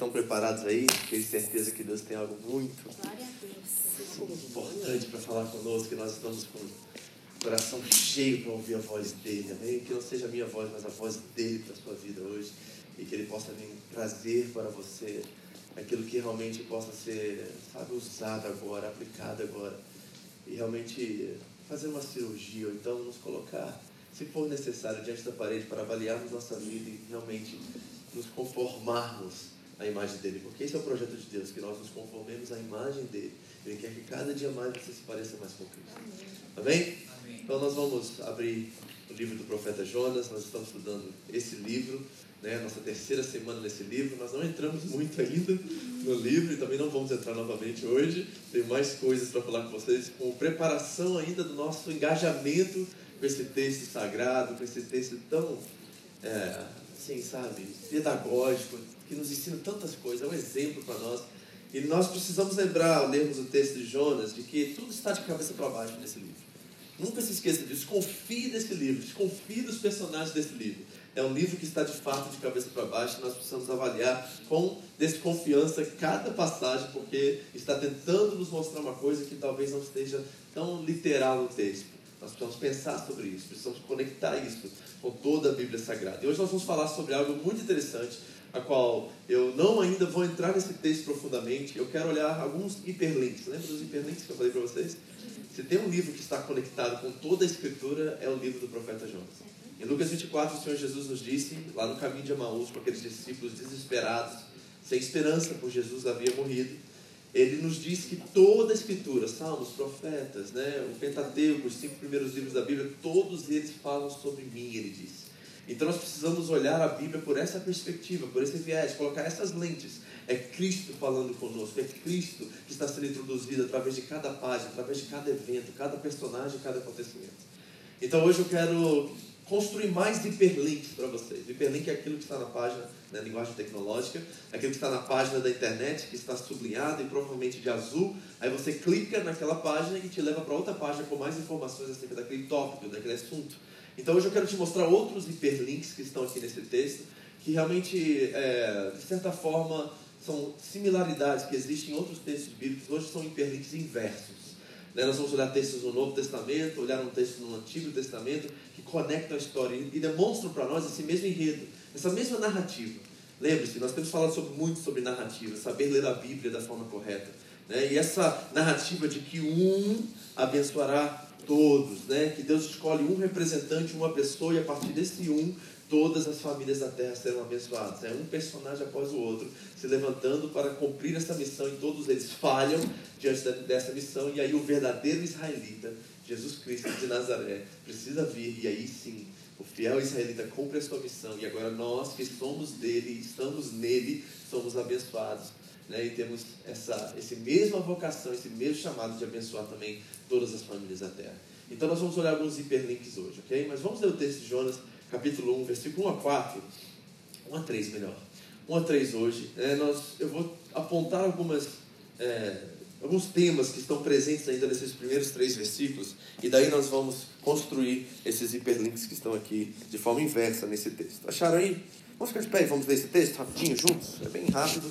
Estão preparados aí? Tenho certeza que Deus tem algo muito importante para falar conosco, que nós estamos com o coração cheio para ouvir a voz dele, amém? Que não seja a minha voz, mas a voz dele para a sua vida hoje. E que ele possa vir trazer para você aquilo que realmente possa ser, sabe, usado agora, aplicado agora. E realmente fazer uma cirurgia, ou então nos colocar, se for necessário, diante da parede para avaliarmos nossa vida e realmente nos conformarmos à imagem dele. Porque esse é o projeto de Deus, que nós nos conformemos à imagem dele. Ele quer que cada dia mais você se pareça mais com Cristo. Amém? Amém? Então nós vamos abrir o livro do profeta Jonas, nós estamos estudando esse livro, né, nossa terceira semana nesse livro. Nós não entramos muito ainda no livro e também não vamos entrar novamente hoje. Tem mais coisas para falar com vocês, com preparação ainda do nosso engajamento com esse texto sagrado, com esse texto tão, é, assim, sabe, pedagógico, que nos ensina tantas coisas, é um exemplo para nós. E nós precisamos lembrar, ao lermos o texto de Jonas, de que tudo está de cabeça para baixo nesse livro. Nunca se esqueça disso. Confie nesse livro, desconfie dos personagens desse livro. É um livro que está de fato de cabeça para baixo. Nós precisamos avaliar com desconfiança cada passagem, porque está tentando nos mostrar uma coisa que talvez não esteja tão literal no texto. Nós precisamos pensar sobre isso, precisamos conectar isso com toda a Bíblia Sagrada. E hoje nós vamos falar sobre algo muito interessante a qual eu não ainda vou entrar nesse texto profundamente, eu quero olhar alguns hiperlinks. Lembra dos hiperlinks que eu falei para vocês? Se tem um livro que está conectado com toda a Escritura, é o livro do profeta Jonas. Em Lucas 24, o Senhor Jesus nos disse, lá no caminho de Amaús, com aqueles discípulos desesperados, sem esperança, por Jesus havia morrido, ele nos diz que toda a Escritura, Salmos, profetas, né, o Pentateuco, os cinco primeiros livros da Bíblia, todos eles falam sobre mim, ele diz. Então nós precisamos olhar a Bíblia por essa perspectiva, por esse viés, colocar essas lentes. É Cristo falando conosco, é Cristo que está sendo introduzido através de cada página, através de cada evento, cada personagem, cada acontecimento. Então hoje eu quero construir mais hiperlinks para vocês. Hiperlink é aquilo que está na página, na linguagem tecnológica, aquilo que está na página da internet, que está sublinhado e provavelmente de azul. Aí você clica naquela página e te leva para outra página com mais informações acerca daquele tópico, daquele assunto. Então hoje eu quero te mostrar outros hiperlinks que estão aqui nesse texto, que realmente, é, de certa forma, são similaridades que existem em outros textos bíblicos, hoje são hiperlinks inversos. Né? Nós vamos olhar textos no Novo Testamento, olhar um texto no Antigo Testamento, que conectam a história e demonstram para nós esse mesmo enredo, essa mesma narrativa. Lembre-se, nós temos falado sobre, muito sobre narrativa, saber ler a Bíblia da forma correta. Né? E essa narrativa de que um abençoará todos, né? Que Deus escolhe um representante, uma pessoa, e a partir desse um, todas as famílias da terra serão abençoadas. É um personagem após o outro se levantando para cumprir essa missão e todos eles falham diante dessa missão. E aí o verdadeiro israelita, Jesus Cristo de Nazaré, precisa vir e aí sim o fiel israelita cumpre a sua missão e agora nós que somos dele, estamos nele, somos abençoados. Né? E temos essa, essa mesma vocação, esse mesmo chamado de abençoar também todas as famílias da terra. Então nós vamos olhar alguns hiperlinks hoje, ok? Mas vamos ler o texto de Jonas, capítulo 1, versículo 1 a 4. 1 a 3, melhor. 1 a 3 hoje. É, nós, eu vou apontar algumas, é, alguns temas que estão presentes ainda nesses primeiros três versículos, e daí nós vamos construir esses hiperlinks que estão aqui de forma inversa nesse texto. Acharam aí? Vamos ficar de pé e vamos ler esse texto rapidinho juntos? É bem rápido,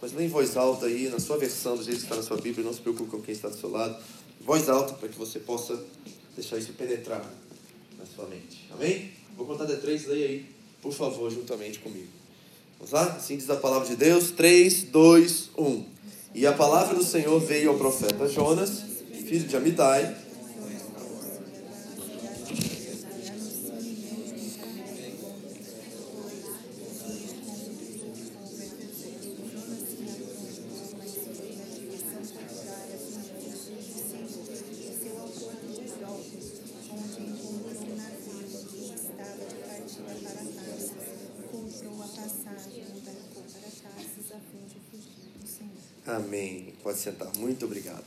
mas lê em voz alta aí, na sua versão, do jeito que está na sua Bíblia, não se preocupe com quem está do seu lado voz alta para que você possa deixar isso penetrar na sua mente. Amém? Vou contar de três, leia aí, por favor, juntamente comigo. Vamos lá? Assim diz a palavra de Deus. 3, 2, 1. E a palavra do Senhor veio ao profeta Jonas, filho de Amitai, sentar. Muito obrigado.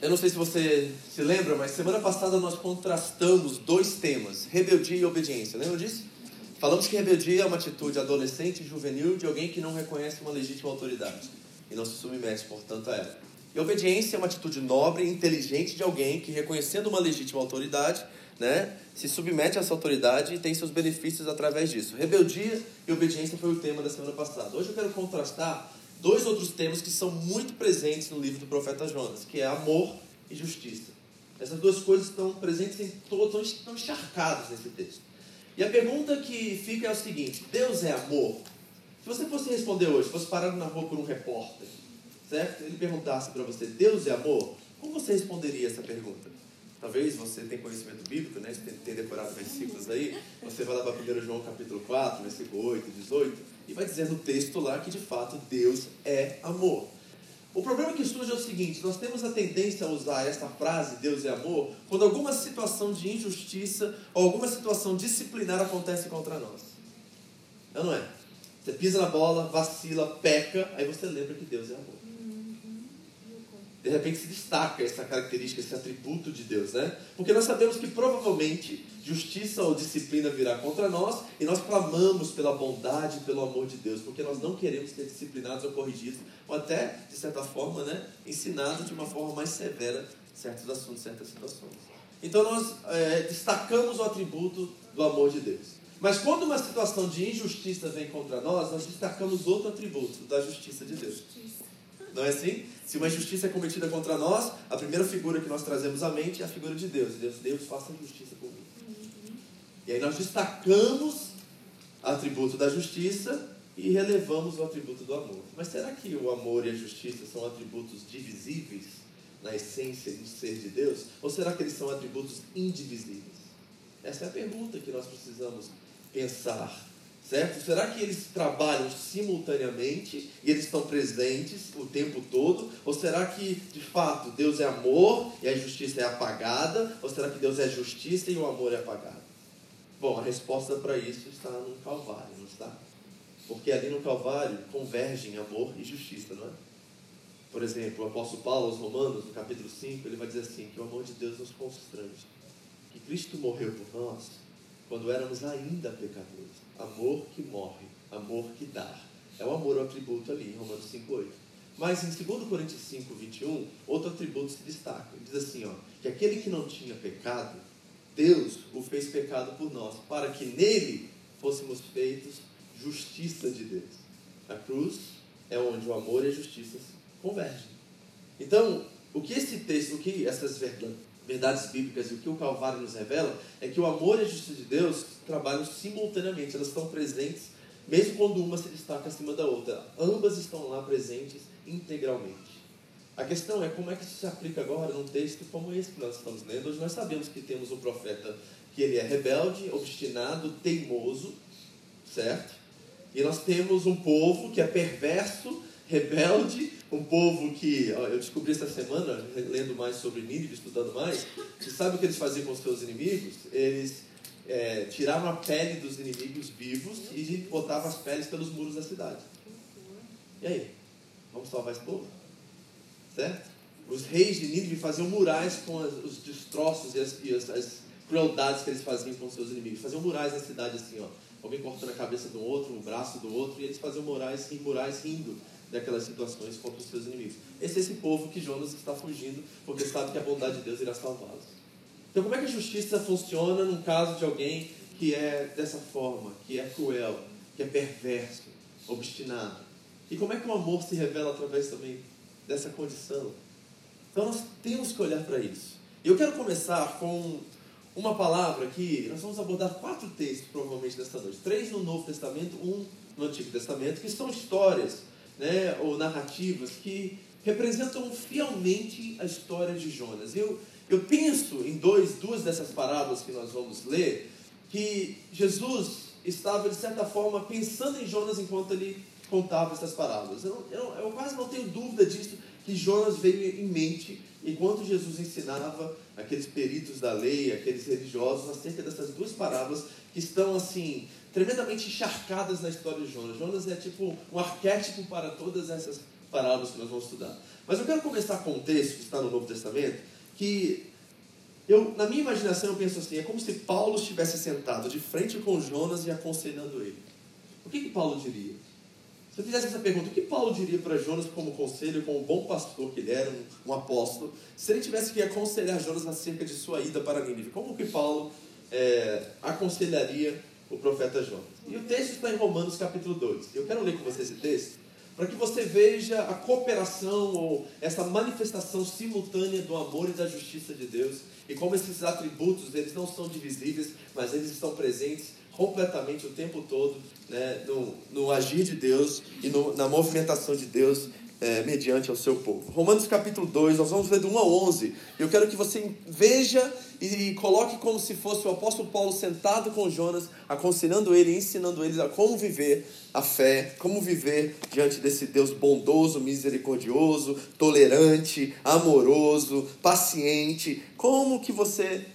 Eu não sei se você se lembra, mas semana passada nós contrastamos dois temas: rebeldia e obediência. Lembra disso? Falamos que rebeldia é uma atitude adolescente e juvenil de alguém que não reconhece uma legítima autoridade e não se submete, portanto, a ela. E obediência é uma atitude nobre e inteligente de alguém que, reconhecendo uma legítima autoridade, né, se submete a essa autoridade e tem seus benefícios através disso. Rebeldia e obediência foi o tema da semana passada. Hoje eu quero contrastar dois outros temas que são muito presentes no livro do profeta Jonas, que é amor e justiça. Essas duas coisas estão presentes em todos, estão encharcadas nesse texto. E a pergunta que fica é o seguinte: Deus é amor? Se você fosse responder hoje, fosse parado na rua por um repórter, certo? Ele perguntasse para você: Deus é amor? Como você responderia essa pergunta? Talvez você tenha conhecimento bíblico, né? Você tem decorado versículos aí. Você vai lá para 1 João capítulo 4, versículo 8, 18, e vai dizer no texto lá que de fato Deus é amor. O problema que surge é o seguinte: nós temos a tendência a usar essa frase, Deus é amor, quando alguma situação de injustiça ou alguma situação disciplinar acontece contra nós. Não, não é? Você pisa na bola, vacila, peca, aí você lembra que Deus é amor de repente se destaca essa característica, esse atributo de Deus, né? Porque nós sabemos que provavelmente justiça ou disciplina virá contra nós e nós clamamos pela bondade e pelo amor de Deus, porque nós não queremos ser disciplinados ou corrigidos, ou até, de certa forma, né, ensinados de uma forma mais severa certos assuntos, certas situações. Então nós é, destacamos o atributo do amor de Deus. Mas quando uma situação de injustiça vem contra nós, nós destacamos outro atributo da justiça de Deus. Não é assim? Se uma injustiça é cometida contra nós, a primeira figura que nós trazemos à mente é a figura de Deus. Deus, Deus faça justiça comigo. E aí nós destacamos o atributo da justiça e relevamos o atributo do amor. Mas será que o amor e a justiça são atributos divisíveis na essência do ser de Deus? Ou será que eles são atributos indivisíveis? Essa é a pergunta que nós precisamos pensar certo? Será que eles trabalham simultaneamente e eles estão presentes o tempo todo? Ou será que, de fato, Deus é amor e a justiça é apagada? Ou será que Deus é justiça e o amor é apagado? Bom, a resposta para isso está no Calvário, não está? Porque ali no Calvário convergem amor e justiça, não é? Por exemplo, o apóstolo Paulo aos Romanos, no capítulo 5, ele vai dizer assim: que o amor de Deus nos constrange. Que Cristo morreu por nós quando éramos ainda pecadores amor que morre, amor que dá. É o amor o atributo ali, em Romanos 5,8. Mas em 2 Coríntios 5, 21, outro atributo se destaca. Ele diz assim, ó, que aquele que não tinha pecado, Deus o fez pecado por nós, para que nele fôssemos feitos justiça de Deus. A cruz é onde o amor e a justiça convergem. Então, o que esse texto, o que essas verdades verdades bíblicas e o que o Calvário nos revela é que o amor e a justiça de Deus trabalham simultaneamente, elas estão presentes, mesmo quando uma se destaca acima da outra. Ambas estão lá presentes integralmente. A questão é como é que isso se aplica agora num texto como esse que nós estamos lendo. Hoje nós sabemos que temos um profeta que ele é rebelde, obstinado, teimoso, certo? E nós temos um povo que é perverso, rebelde, um povo que, ó, eu descobri essa semana, lendo mais sobre Nínive, estudando mais, você sabe o que eles faziam com os seus inimigos? Eles é, tiravam a pele dos inimigos vivos e botavam as peles pelos muros da cidade. E aí? Vamos salvar esse povo? Certo? Os reis de Nínive faziam murais com as, os destroços e, as, e as, as, crueldades que eles faziam com seus inimigos. Faziam murais na cidade assim, ó. Alguém cortando a cabeça do outro, o braço do outro, e eles faziam murais, murais rindo daquelas situações contra os seus inimigos. Esse é esse povo que Jonas está fugindo, porque sabe que a bondade de Deus irá salvá-los. Então, como é que a justiça funciona num caso de alguém que é dessa forma, que é cruel, que é perverso, obstinado? E como é que o amor se revela através também dessa condição? Então, nós temos que olhar para isso. Eu quero começar com uma palavra que nós vamos abordar quatro textos, provavelmente, nesta noite. Três no Novo Testamento, um no Antigo Testamento, que são histórias né, ou narrativas que representam fielmente a história de Jonas. Eu, eu penso em dois, duas dessas parábolas que nós vamos ler, que Jesus estava, de certa forma, pensando em Jonas enquanto ele contava essas parábolas. Eu, eu, eu quase não tenho dúvida disso, que Jonas veio em mente enquanto Jesus ensinava aqueles peritos da lei, aqueles religiosos, acerca dessas duas parábolas que estão assim tremendamente encharcadas na história de Jonas. Jonas é tipo um arquétipo para todas essas parábolas que nós vamos estudar. Mas eu quero começar com um texto que está no Novo Testamento, que eu, na minha imaginação eu penso assim, é como se Paulo estivesse sentado de frente com Jonas e aconselhando ele. O que, que Paulo diria? Se eu fizesse essa pergunta, o que Paulo diria para Jonas como conselho, como bom pastor que ele era, um, um, apóstolo, se ele tivesse que aconselhar Jonas acerca de sua ida para Nínive? Como que Paulo é, aconselharia o profeta Jonas? E o texto está em Romanos capítulo 2. Eu quero ler com você esse texto, para que você veja a cooperação ou essa manifestação simultânea do amor e da justiça de Deus e como esses atributos eles não são divisíveis, mas eles estão presentes completamente o tempo todo né, no, no agir de Deus e no, na movimentação de Deus é, mediante ao seu povo. Romanos capítulo 2, nós vamos ler do 1 a 11. Eu quero que você veja e coloque como se fosse o apóstolo Paulo sentado com Jonas, aconselhando ele, ensinando eles a como viver a fé, como viver diante desse Deus bondoso, misericordioso, tolerante, amoroso, paciente. Como que você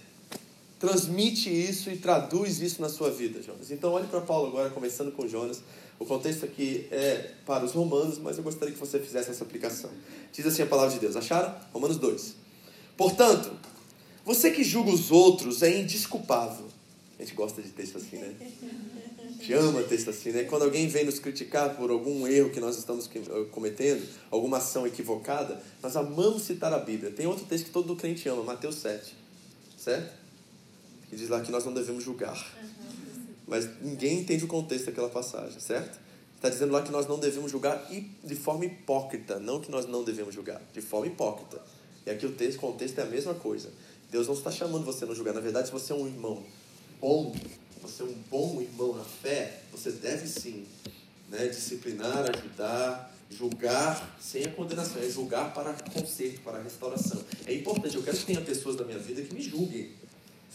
transmite isso e traduz isso na sua vida, Jonas. Então, olhe para Paulo agora, começando com Jonas. O contexto aqui é para os romanos, mas eu gostaria que você fizesse essa aplicação. Diz assim a palavra de Deus. Acharam? Romanos 2. Portanto, você que julga os outros é indisculpável. A gente gosta de texto assim, né? A gente ama texto assim, né? Quando alguém vem nos criticar por algum erro que nós estamos cometendo, alguma ação equivocada, nós amamos citar a Bíblia. Tem outro texto que todo crente ama, Mateus 7. Certo? Que diz lá que nós não devemos julgar. Mas ninguém entende o contexto daquela passagem, certo? Está dizendo lá que nós não devemos julgar de forma hipócrita, não que nós não devemos julgar, de forma hipócrita. E aqui o texto, contexto é a mesma coisa. Deus não está chamando você a não julgar. Na verdade, se você é um irmão bom, você é um bom irmão na fé, você deve sim né, disciplinar, ajudar, julgar sem a condenação, é julgar para conserto, para restauração. É importante, eu quero que tenha pessoas da minha vida que me julguem.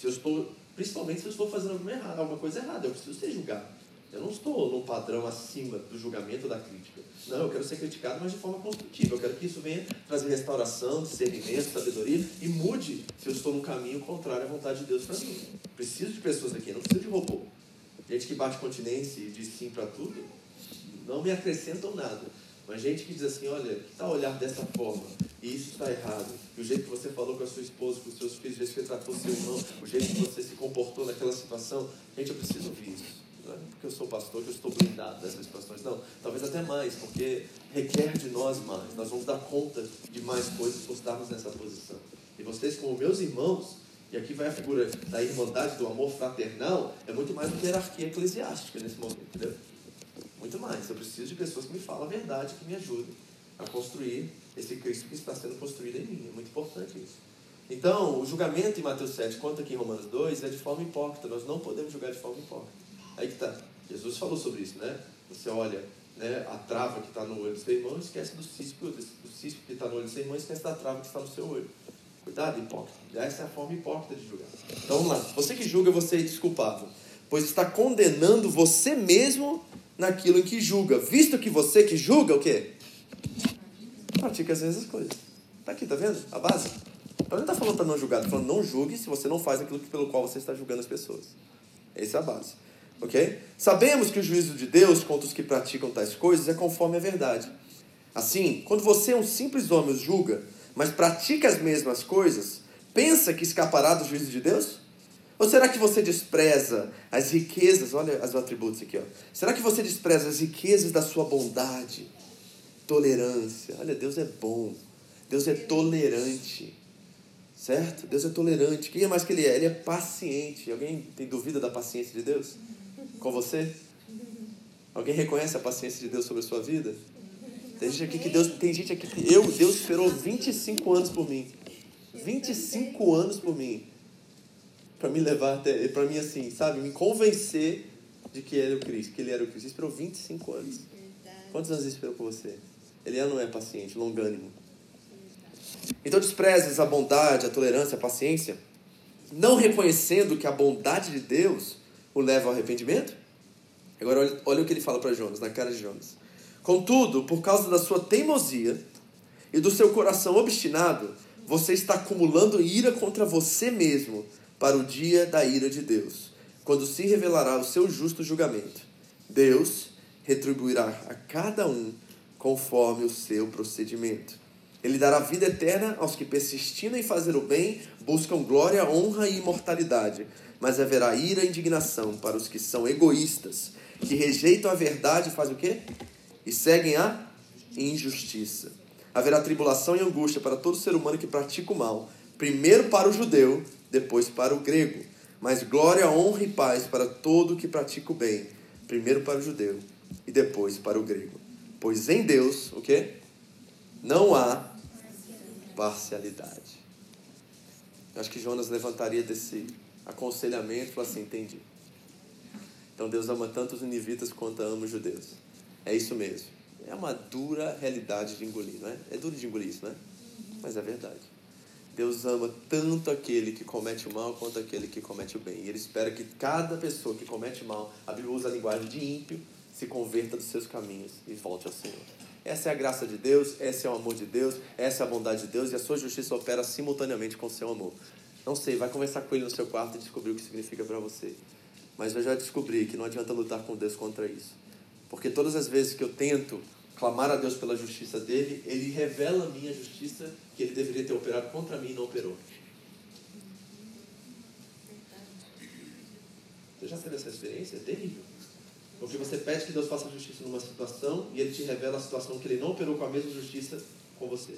Se eu estou, principalmente se eu estou fazendo alguma, alguma coisa errada, eu preciso ser julgado. Eu não estou num padrão acima do julgamento ou da crítica. Não, eu quero ser criticado, mas de forma construtiva. Eu quero que isso venha trazer restauração, discernimento, sabedoria e mude se eu estou num caminho contrário à vontade de Deus para mim. Preciso de pessoas aqui, não preciso de robô. Gente que bate continência e diz sim para tudo, não me acrescentam nada. Mas gente que diz assim, olha, que tal olhar dessa forma? E isso está errado. E o jeito que você falou com a sua esposa, com os seus filhos, o jeito que você tratou seu irmão, o jeito que você se comportou naquela situação. Gente, eu preciso ouvir isso. Não é porque eu sou pastor que eu estou blindado dessas situações. Não, talvez até mais, porque requer de nós mais. Nós vamos dar conta de mais coisas por estarmos nessa posição. E vocês, como meus irmãos, e aqui vai a figura da irmandade, do amor fraternal, é muito mais do que hierarquia eclesiástica nesse momento, entendeu? Muito mais. Eu preciso de pessoas que me falam a verdade, que me ajudem a construir esse Cristo que está sendo construído em mim. É muito importante isso. Então, o julgamento em Mateus 7, quanto aqui em Romanos 2, é de forma hipócrita. Nós não podemos julgar de forma hipócrita. Aí que está. Jesus falou sobre isso, né? Você olha né, a trava que está no olho do seu irmão esquece do cisco, do cisco que está no olho do seu irmão esquece da trava que está no seu olho. Cuidado, hipócrita. Essa é a forma hipócrita de julgar. Então vamos lá. Você que julga, você é desculpável. Pois está condenando você mesmo naquilo em que julga. Visto que você que julga, o quê? pratica as mesmas coisas. Está aqui, tá vendo? A base. Então ele está falando para não julgar, está falando não julgue se você não faz aquilo pelo qual você está julgando as pessoas. Essa é a base. Ok? Sabemos que o juízo de Deus contra os que praticam tais coisas é conforme a verdade. Assim, quando você um simples homem julga, mas pratica as mesmas coisas, pensa que escapará do juízo de Deus? Ou será que você despreza as riquezas? Olha os atributos aqui. Ó. Será que você despreza as riquezas da sua bondade, tolerância. Olha, Deus é bom. Deus é tolerante. Certo? Deus é tolerante. Quem é mais que Ele é? Ele é paciente. Alguém tem dúvida da paciência de Deus? Com você? Alguém reconhece a paciência de Deus sobre a sua vida? Tem gente aqui que Deus. Tem gente aqui que. Eu, Deus esperou 25 anos por mim. 25 anos por mim. Para me levar até. Para mim, assim, sabe? Me convencer de que ele era o Cristo. Que ele era o Cristo. Ele esperou 25 anos. Quantos anos ele esperou por você? Ele não é paciente, longânimo. Então desprezes a bondade, a tolerância, a paciência, não reconhecendo que a bondade de Deus o leva ao arrependimento? Agora olha, olha o que ele fala para Jonas, na cara de Jonas. Contudo, por causa da sua teimosia e do seu coração obstinado, você está acumulando ira contra você mesmo para o dia da ira de Deus, quando se revelará o seu justo julgamento. Deus retribuirá a cada um conforme o seu procedimento. Ele dará vida eterna aos que, persistindo em fazer o bem, buscam glória, honra e imortalidade. Mas haverá ira e indignação para os que são egoístas, que rejeitam a verdade e fazem o quê? E seguem a injustiça. Haverá tribulação e angústia para todo ser humano que pratica o mal, primeiro para o judeu, depois para o grego. Mas glória, honra e paz para todo que pratica o bem, primeiro para o judeu e depois para o grego. Pois em Deus, o quê? Não há parcialidade. Acho que Jonas levantaria desse aconselhamento e assim: entendi. Então Deus ama tanto os ninivitas quanto ama os judeus. É isso mesmo. É uma dura realidade de engolir, não é? É duro de engolir isso, não é? Mas é verdade. Deus ama tanto aquele que comete o mal quanto aquele que comete o bem. E Ele espera que cada pessoa que comete mal, a Bíblia usa a linguagem de ímpio, se converta dos seus caminhos e volte ao Senhor. Essa é a graça de Deus, esse é o amor de Deus, essa é a bondade de Deus e a sua justiça opera simultaneamente com o seu amor. Não sei, vai conversar com ele no seu quarto e descobrir o que significa para você. Mas eu já descobri que não adianta lutar com Deus contra isso. Porque todas as vezes que eu tento clamar a Deus pela justiça dele, ele revela a minha justiça que ele deveria ter operado contra mim e não operou. Você já teve essa experiência? É terrível. Porque você pede que Deus faça justiça numa situação e ele te revela a situação que ele não operou com a mesma justiça com você.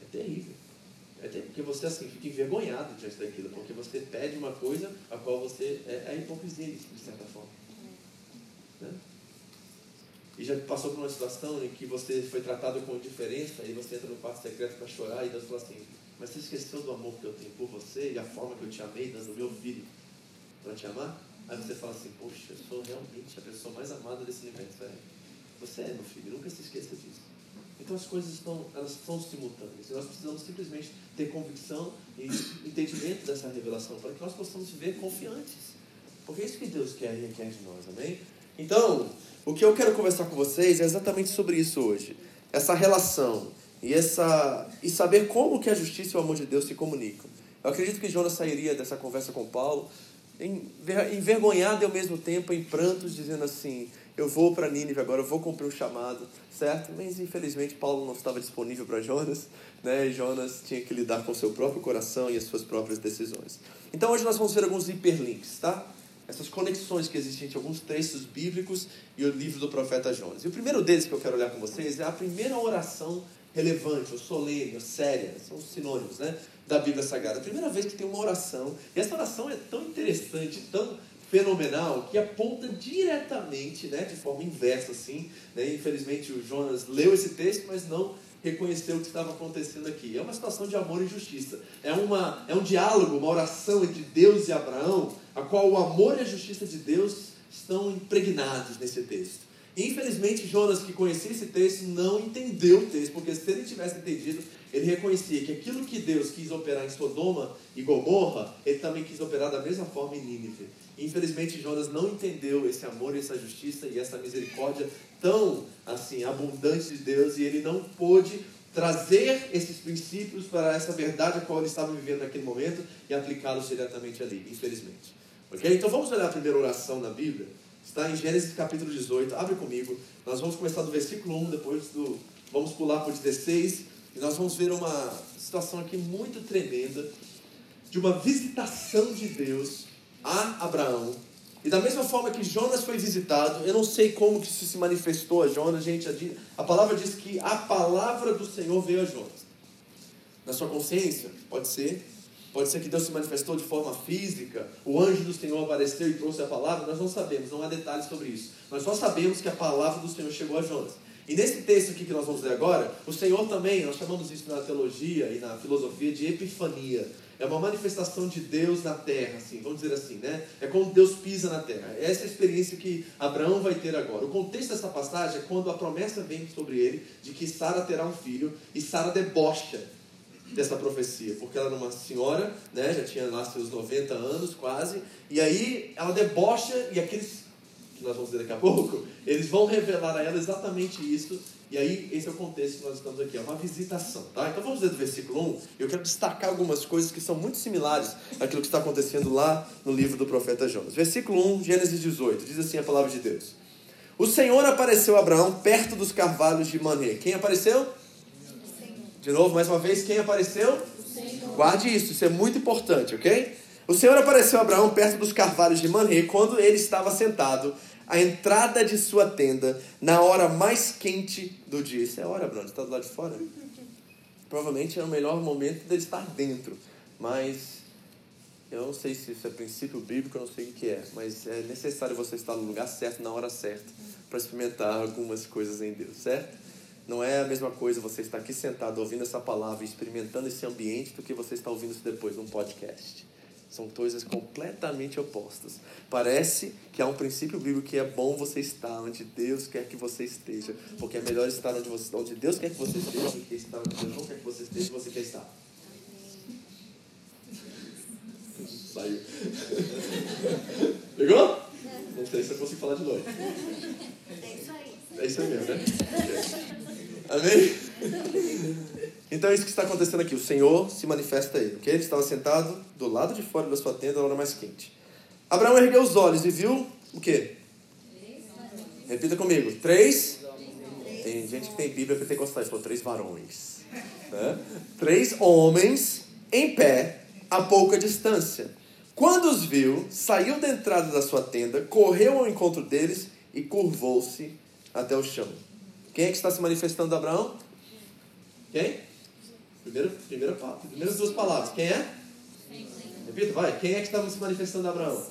É terrível. É terrível, porque você assim fica envergonhado diante daquilo, porque você pede uma coisa a qual você é, é hipocrisia, de certa forma. Né? E já passou por uma situação em que você foi tratado com indiferença e você entra no quarto secreto para chorar e Deus fala assim, mas você esqueceu do amor que eu tenho por você e a forma que eu te amei dando meu filho para te amar? Aí você fala assim, poxa, eu sou realmente a pessoa mais amada desse universo. É, você é, meu filho, nunca se esqueça disso. Então as coisas estão, elas são simultâneas. E nós precisamos simplesmente ter convicção e entendimento dessa revelação para que nós possamos viver confiantes. Porque é isso que Deus quer e requer de nós, amém? Então, o que eu quero conversar com vocês é exatamente sobre isso hoje. Essa relação e, essa, e saber como que a justiça e o amor de Deus se comunicam. Eu acredito que Jonas sairia dessa conversa com Paulo envergonhado e ao mesmo tempo em prantos, dizendo assim: Eu vou para Nínive agora, eu vou cumprir um chamado, certo? Mas infelizmente Paulo não estava disponível para Jonas, né? E Jonas tinha que lidar com o seu próprio coração e as suas próprias decisões. Então hoje nós vamos ver alguns hiperlinks, tá? Essas conexões que existem entre alguns textos bíblicos e o livro do profeta Jonas. E o primeiro deles que eu quero olhar com vocês é a primeira oração relevante, ou solene, ou séria, são sinônimos, né? da Bíblia Sagrada. A primeira vez que tem uma oração, e essa oração é tão interessante, tão fenomenal, que aponta diretamente, né, de forma inversa, assim. Né? Infelizmente o Jonas leu esse texto, mas não reconheceu o que estava acontecendo aqui. É uma situação de amor e justiça. É, uma, é um diálogo, uma oração entre Deus e Abraão, a qual o amor e a justiça de Deus estão impregnados nesse texto. Infelizmente, Jonas, que conhecia esse texto, não entendeu o texto, porque se ele tivesse entendido, ele reconhecia que aquilo que Deus quis operar em Sodoma e Gomorra, ele também quis operar da mesma forma em Nínive. Infelizmente, Jonas não entendeu esse amor essa justiça e essa misericórdia tão assim abundante de Deus e ele não pôde trazer esses princípios para essa verdade a qual ele estava vivendo naquele momento e aplicá-los diretamente ali, infelizmente. Ok? Então vamos olhar a primeira oração na Bíblia. Está em Gênesis capítulo 18. Abre comigo. Nós vamos começar do versículo 1, depois do. Vamos pular para o 16 e nós vamos ver uma situação aqui muito tremenda de uma visitação de Deus a Abraão. E da mesma forma que Jonas foi visitado, eu não sei como que isso se manifestou a Jonas, gente, a palavra diz que a palavra do Senhor veio a Jonas. Na sua consciência, pode ser. Pode ser que Deus se manifestou de forma física, o anjo do Senhor apareceu e trouxe a palavra, nós não sabemos, não há detalhes sobre isso. Nós só sabemos que a palavra do Senhor chegou a Jonas. E nesse texto aqui que nós vamos ler agora, o Senhor também, nós chamamos isso na teologia e na filosofia de epifania. É uma manifestação de Deus na terra, assim, vamos dizer assim, né? É quando Deus pisa na terra. Essa é a experiência que Abraão vai ter agora. O contexto dessa passagem é quando a promessa vem sobre ele de que Sara terá um filho e Sara debocha dessa profecia, porque ela era uma senhora, né, já tinha lá seus 90 anos quase, e aí ela debocha e aqueles que nós vamos ver daqui a pouco, eles vão revelar a ela exatamente isso E aí, esse é o contexto que nós estamos aqui, é uma visitação, tá? Então vamos ler do versículo 1. Eu quero destacar algumas coisas que são muito similares àquilo que está acontecendo lá no livro do profeta Jonas. Versículo 1, Gênesis 18, diz assim a palavra de Deus. O Senhor apareceu a Abraão perto dos carvalhos de Manré. Quem apareceu? De novo, mais uma vez, quem apareceu? Guarde isso, isso é muito importante, ok? O Senhor apareceu a Abraão perto dos carvalhos de Manré quando ele estava sentado à entrada de sua tenda na hora mais quente do dia. Isso é hora, Bruno? Você está do lado de fora? Provavelmente é o melhor momento de estar dentro, mas eu não sei se isso é princípio bíblico, eu não sei o que é, mas é necessário você estar no lugar certo, na hora certa, para experimentar algumas coisas em Deus, certo? Não é a mesma coisa você estar aqui sentado ouvindo essa palavra, experimentando esse ambiente, do que você estar ouvindo isso depois num podcast. São coisas completamente opostas. Parece que há um princípio bíblico que é bom você estar onde Deus quer que você esteja. Porque é melhor estar onde, você, onde Deus quer que você esteja do que estar onde Deus não quer que você esteja e você quer estar. Saiu. Pegou? Não sei se eu consigo falar de novo. É isso aí. É isso mesmo, né? Amém? Então é isso que está acontecendo aqui. O Senhor se manifesta a ele. Okay? Ele estava sentado do lado de fora da sua tenda na hora mais quente. Abraão ergueu os olhos e viu o quê? Repita comigo. Três. Tem gente que tem Bíblia pentecostal. Falou três varões. Né? Três homens em pé a pouca distância. Quando os viu, saiu da entrada da sua tenda, correu ao encontro deles e curvou-se até o chão. Quem é que está se manifestando Abraão? Quem? Primeira, primeira, primeiras duas palavras. Quem é? Repita, vai. Quem é que está se manifestando Abraão?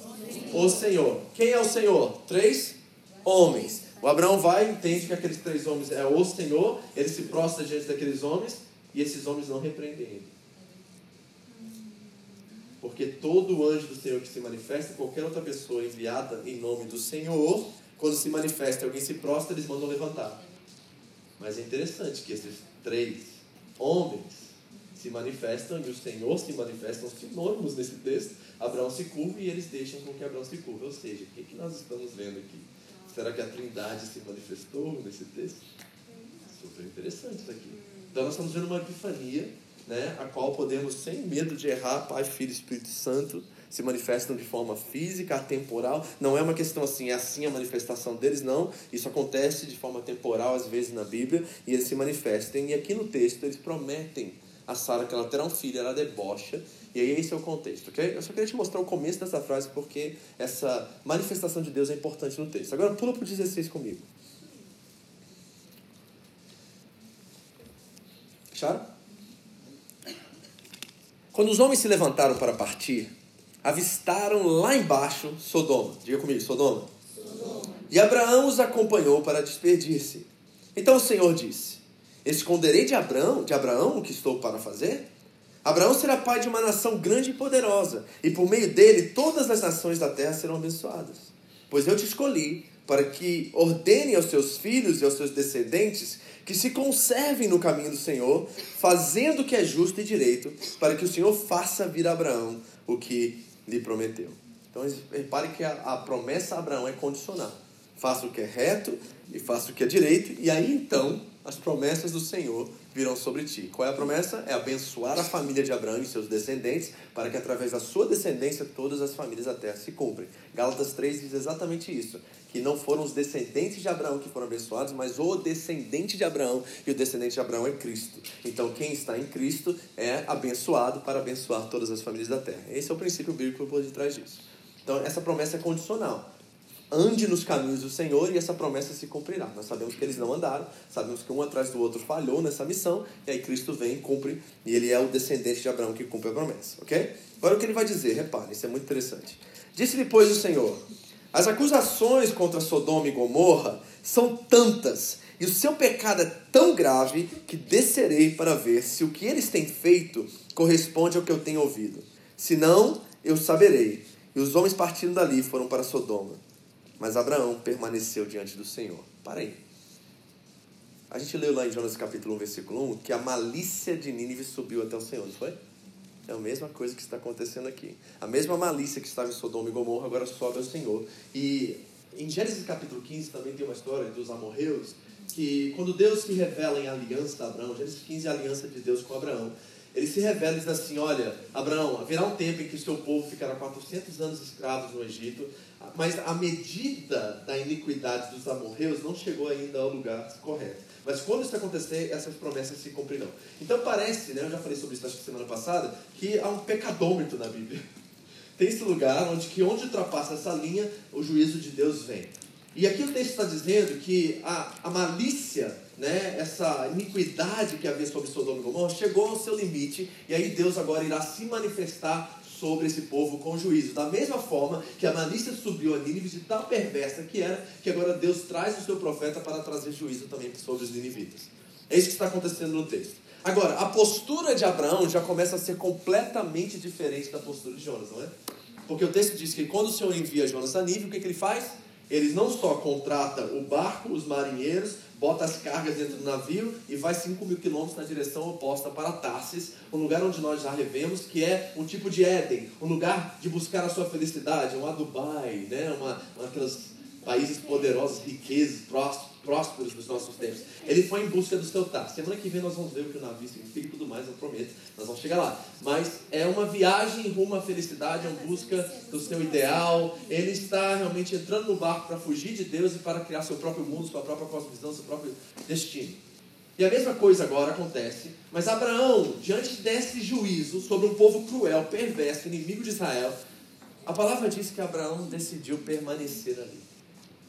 O Senhor. Quem é o Senhor? Três homens. O Abraão vai, entende que aqueles três homens é o Senhor, ele se prostra diante daqueles homens e esses homens não repreendem ele. Porque todo anjo do Senhor que se manifesta, qualquer outra pessoa enviada em nome do Senhor, quando se manifesta alguém se prostra, eles mandam levantar. Mas é interessante que esses três homens se manifestam e o Senhor se manifestam sinônimos nesse texto. Abraão se curva e eles deixam com que Abraão se curva. Ou seja, o que, que nós estamos vendo aqui? Será que a Trindade se manifestou nesse texto? Super interessante isso aqui. Então nós estamos vendo uma epifania, né, a qual podemos, sem medo de errar, Pai, Filho e Espírito Santo, se manifestam de forma física, atemporal. Não é uma questão assim, é assim a manifestação deles, não. Isso acontece de forma temporal, às vezes, na Bíblia, e eles se manifestam. E aqui no texto, eles prometem a Sara que ela terá um filho, ela debocha. E aí esse é o contexto, ok? Eu só queria te mostrar o começo dessa frase porque essa manifestação de Deus é importante no texto. Agora pula para o 16 comigo. Acharam? Quando os homens se levantaram para partir, avistaram lá embaixo Sodoma. Diga comigo, Sodoma. Sodoma. E Abraão os acompanhou para despedir-se. Então o Senhor disse: Esconderei de Abraão, de Abraão o que estou para fazer? Abraão será pai de uma nação grande e poderosa, e por meio dele todas as nações da terra serão abençoadas. Pois eu te escolhi para que ordene aos seus filhos e aos seus descendentes que se conservem no caminho do Senhor, fazendo o que é justo e direito, para que o Senhor faça vir a Abraão o que lhe prometeu. Então, repare que a, a promessa a Abraão é condicional. Faça o que é reto e faça o que é direito, e aí então as promessas do Senhor virão sobre ti. Qual é a promessa? É abençoar a família de Abraão e seus descendentes, para que através da sua descendência todas as famílias da terra se cumprem. Gálatas 3 diz exatamente isso, que não foram os descendentes de Abraão que foram abençoados, mas o descendente de Abraão, e o descendente de Abraão é Cristo. Então quem está em Cristo é abençoado para abençoar todas as famílias da terra. Esse é o princípio bíblico por detrás disso. Então essa promessa é condicional ande nos caminhos do Senhor e essa promessa se cumprirá. Nós sabemos que eles não andaram, sabemos que um atrás do outro falhou nessa missão, e aí Cristo vem e cumpre, e ele é o descendente de Abraão que cumpre a promessa, ok? Agora o que ele vai dizer, repare, isso é muito interessante. Disse depois o Senhor: As acusações contra Sodoma e Gomorra são tantas, e o seu pecado é tão grave, que descerei para ver se o que eles têm feito corresponde ao que eu tenho ouvido. Se não, eu saberei. E os homens partindo dali foram para Sodoma. Mas Abraão permaneceu diante do Senhor. Para aí. A gente leu lá em Jonas capítulo 1, versículo 1, que a malícia de Nínive subiu até o Senhor, não foi? É a mesma coisa que está acontecendo aqui. A mesma malícia que estava em Sodoma e Gomorra agora sobe ao Senhor. E em Gênesis capítulo 15 também tem uma história dos amorreus que quando Deus se revela em aliança a Abraão, Gênesis 15 é a aliança de Deus com Abraão, ele se revela e diz assim: Olha, Abraão, haverá um tempo em que o seu povo ficará 400 anos escravos no Egito, mas a medida da iniquidade dos amorreus não chegou ainda ao lugar correto. Mas quando isso acontecer, essas promessas se cumprirão. Então parece, né, eu já falei sobre isso acho que semana passada, que há um pecadômetro na Bíblia. Tem esse lugar onde que onde ultrapassa essa linha, o juízo de Deus vem. E aqui o texto está dizendo que a, a malícia, né, essa iniquidade que havia sobre Sodoma e Gomorra, chegou ao seu limite, e aí Deus agora irá se manifestar sobre esse povo com juízo. Da mesma forma que a malícia subiu a Nínive de tão perversa que era, que agora Deus traz o seu profeta para trazer juízo também sobre os ninivitas. É isso que está acontecendo no texto. Agora, a postura de Abraão já começa a ser completamente diferente da postura de Jonas, não é? Porque o texto diz que quando o Senhor envia Jonas a Nínive, o que, que ele faz? Eles não só contrata o barco, os marinheiros, bota as cargas dentro do navio e vai 5 mil quilômetros na direção oposta para Tarsis, um lugar onde nós já revemos que é um tipo de Éden, um lugar de buscar a sua felicidade, um Dubai, né? uma, uma aqueles países poderosos, riquezas, prósperos prósperos dos nossos tempos. Ele foi em busca do seu tar. Semana que vem nós vamos ver o que o navio significa e tudo mais, eu prometo. Nós vamos chegar lá. Mas é uma viagem rumo à felicidade, é uma busca do seu ideal. Ele está realmente entrando no barco para fugir de Deus e para criar seu próprio mundo, sua própria cosmovisão, seu próprio destino. E a mesma coisa agora acontece, mas Abraão, diante desse juízo sobre um povo cruel, perverso, inimigo de Israel, a palavra diz que Abraão decidiu permanecer ali.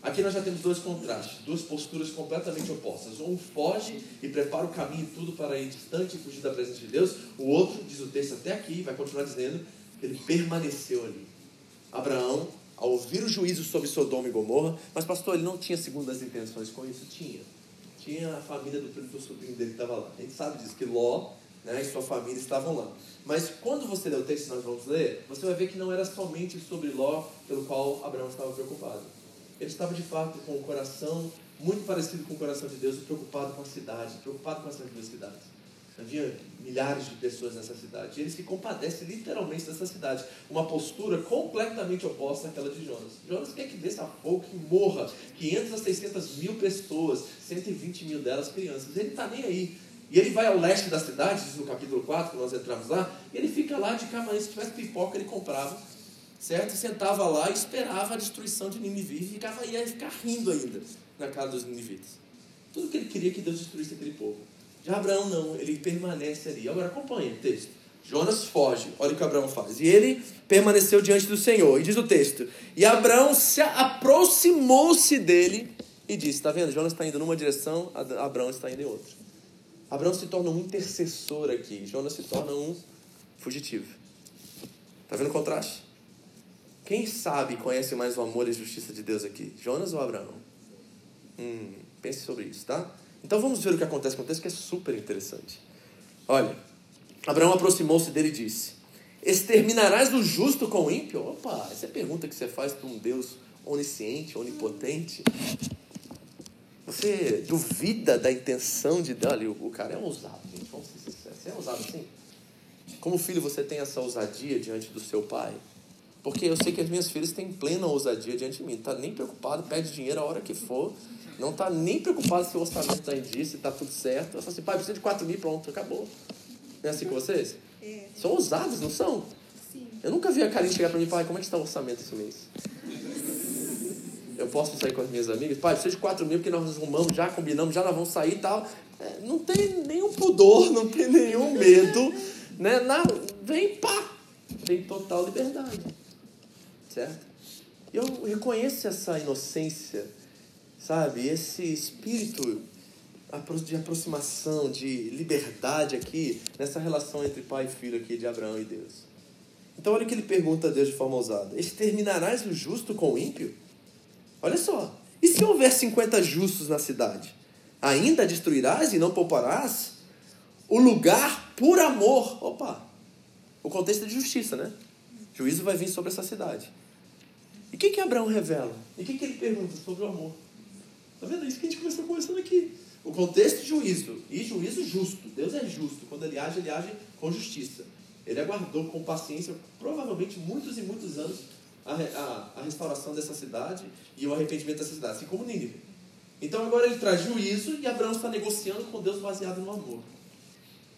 Aqui nós já temos dois contrastes, duas posturas completamente opostas. Um foge e prepara o caminho e tudo para ir distante e fugir da presença de Deus. O outro, diz o texto até aqui, vai continuar dizendo, ele permaneceu ali. Abraão, ao ouvir o juízo sobre Sodoma e Gomorra, mas pastor, ele não tinha segundas intenções com isso? Tinha. Tinha a família do, do sobrinho dele que estava lá. A gente sabe disso, que Ló né, e sua família estavam lá. Mas quando você ler o texto que nós vamos ler, você vai ver que não era somente sobre Ló pelo qual Abraão estava preocupado ele estava de fato com o coração muito parecido com o coração de Deus, preocupado com a cidade, preocupado com essas duas cidades. Havia milhares de pessoas nessa cidade. E ele se compadece literalmente dessa cidade. Uma postura completamente oposta àquela de Jonas. Jonas quer que desça fogo, que morra 500 a 600 mil pessoas, 120 mil delas crianças. Ele está nem aí. E ele vai ao leste da cidade, diz no capítulo 4, que nós entramos lá, e ele fica lá de camarim. Se tivesse pipoca, ele comprava certo? Sentava lá e esperava a destruição de Nínive e ficava, ia ficar rindo ainda na cara dos ninivitas. Tudo que ele queria que Deus destruísse aquele povo. Já Abraão não, ele permanece ali. Agora acompanha o texto. Jonas foge, olha o que Abraão faz. E ele permaneceu diante do Senhor. E diz o texto: E Abraão se aproximou-se dele e disse: Está vendo? Jonas está indo numa direção, Abraão está indo em outra. Abraão se torna um intercessor aqui, Jonas se torna um fugitivo. Está vendo o contraste? Quem sabe conhece mais o amor e a justiça de Deus aqui? Jonas ou Abraão? Hum, pense sobre isso, tá? Então vamos ver o que acontece com o texto, que é super interessante. Olha, Abraão aproximou-se dele e disse: Exterminarás o justo com o ímpio? Opa, essa é a pergunta que você faz para um Deus onisciente, onipotente. Você duvida da intenção de Deus? Olha, o cara é ousado, gente. Vamos ser sinceros. Você é ousado assim? Como filho, você tem essa ousadia diante do seu pai? Porque eu sei que as minhas filhas têm plena ousadia diante de mim. Não está nem preocupado, pede dinheiro a hora que for. Não está nem preocupado se o orçamento está em dia, se está tudo certo. Eu falo assim, pai, precisa de 4 mil, pronto, acabou. Não é assim com vocês? É. São ousados, não são? Sim. Eu nunca vi a Karine chegar para mim, pai, como é que está o orçamento esse mês? Eu posso sair com as minhas amigas? Pai, precisa de 4 mil, porque nós arrumamos, já combinamos, já nós vamos sair e tal. É, não tem nenhum pudor, não tem nenhum medo. Né? Na, vem, pá! Tem total liberdade certo? Eu reconheço essa inocência, sabe? Esse espírito de aproximação, de liberdade aqui, nessa relação entre pai e filho aqui de Abraão e Deus. Então olha o que ele pergunta a Deus de forma ousada. Exterminarás o justo com o ímpio? Olha só. E se houver 50 justos na cidade? Ainda destruirás e não pouparás o lugar por amor. Opa! O contexto é de justiça, né? Juízo vai vir sobre essa cidade. E o que, que Abraão revela? E o que, que ele pergunta sobre o amor? Está vendo? É isso que a gente começou conversando aqui. O contexto de juízo, e juízo justo. Deus é justo. Quando ele age, ele age com justiça. Ele aguardou com paciência, provavelmente muitos e muitos anos, a, a, a restauração dessa cidade e o arrependimento dessa cidade, assim como Nínive. Então agora ele traz juízo e Abraão está negociando com Deus baseado no amor.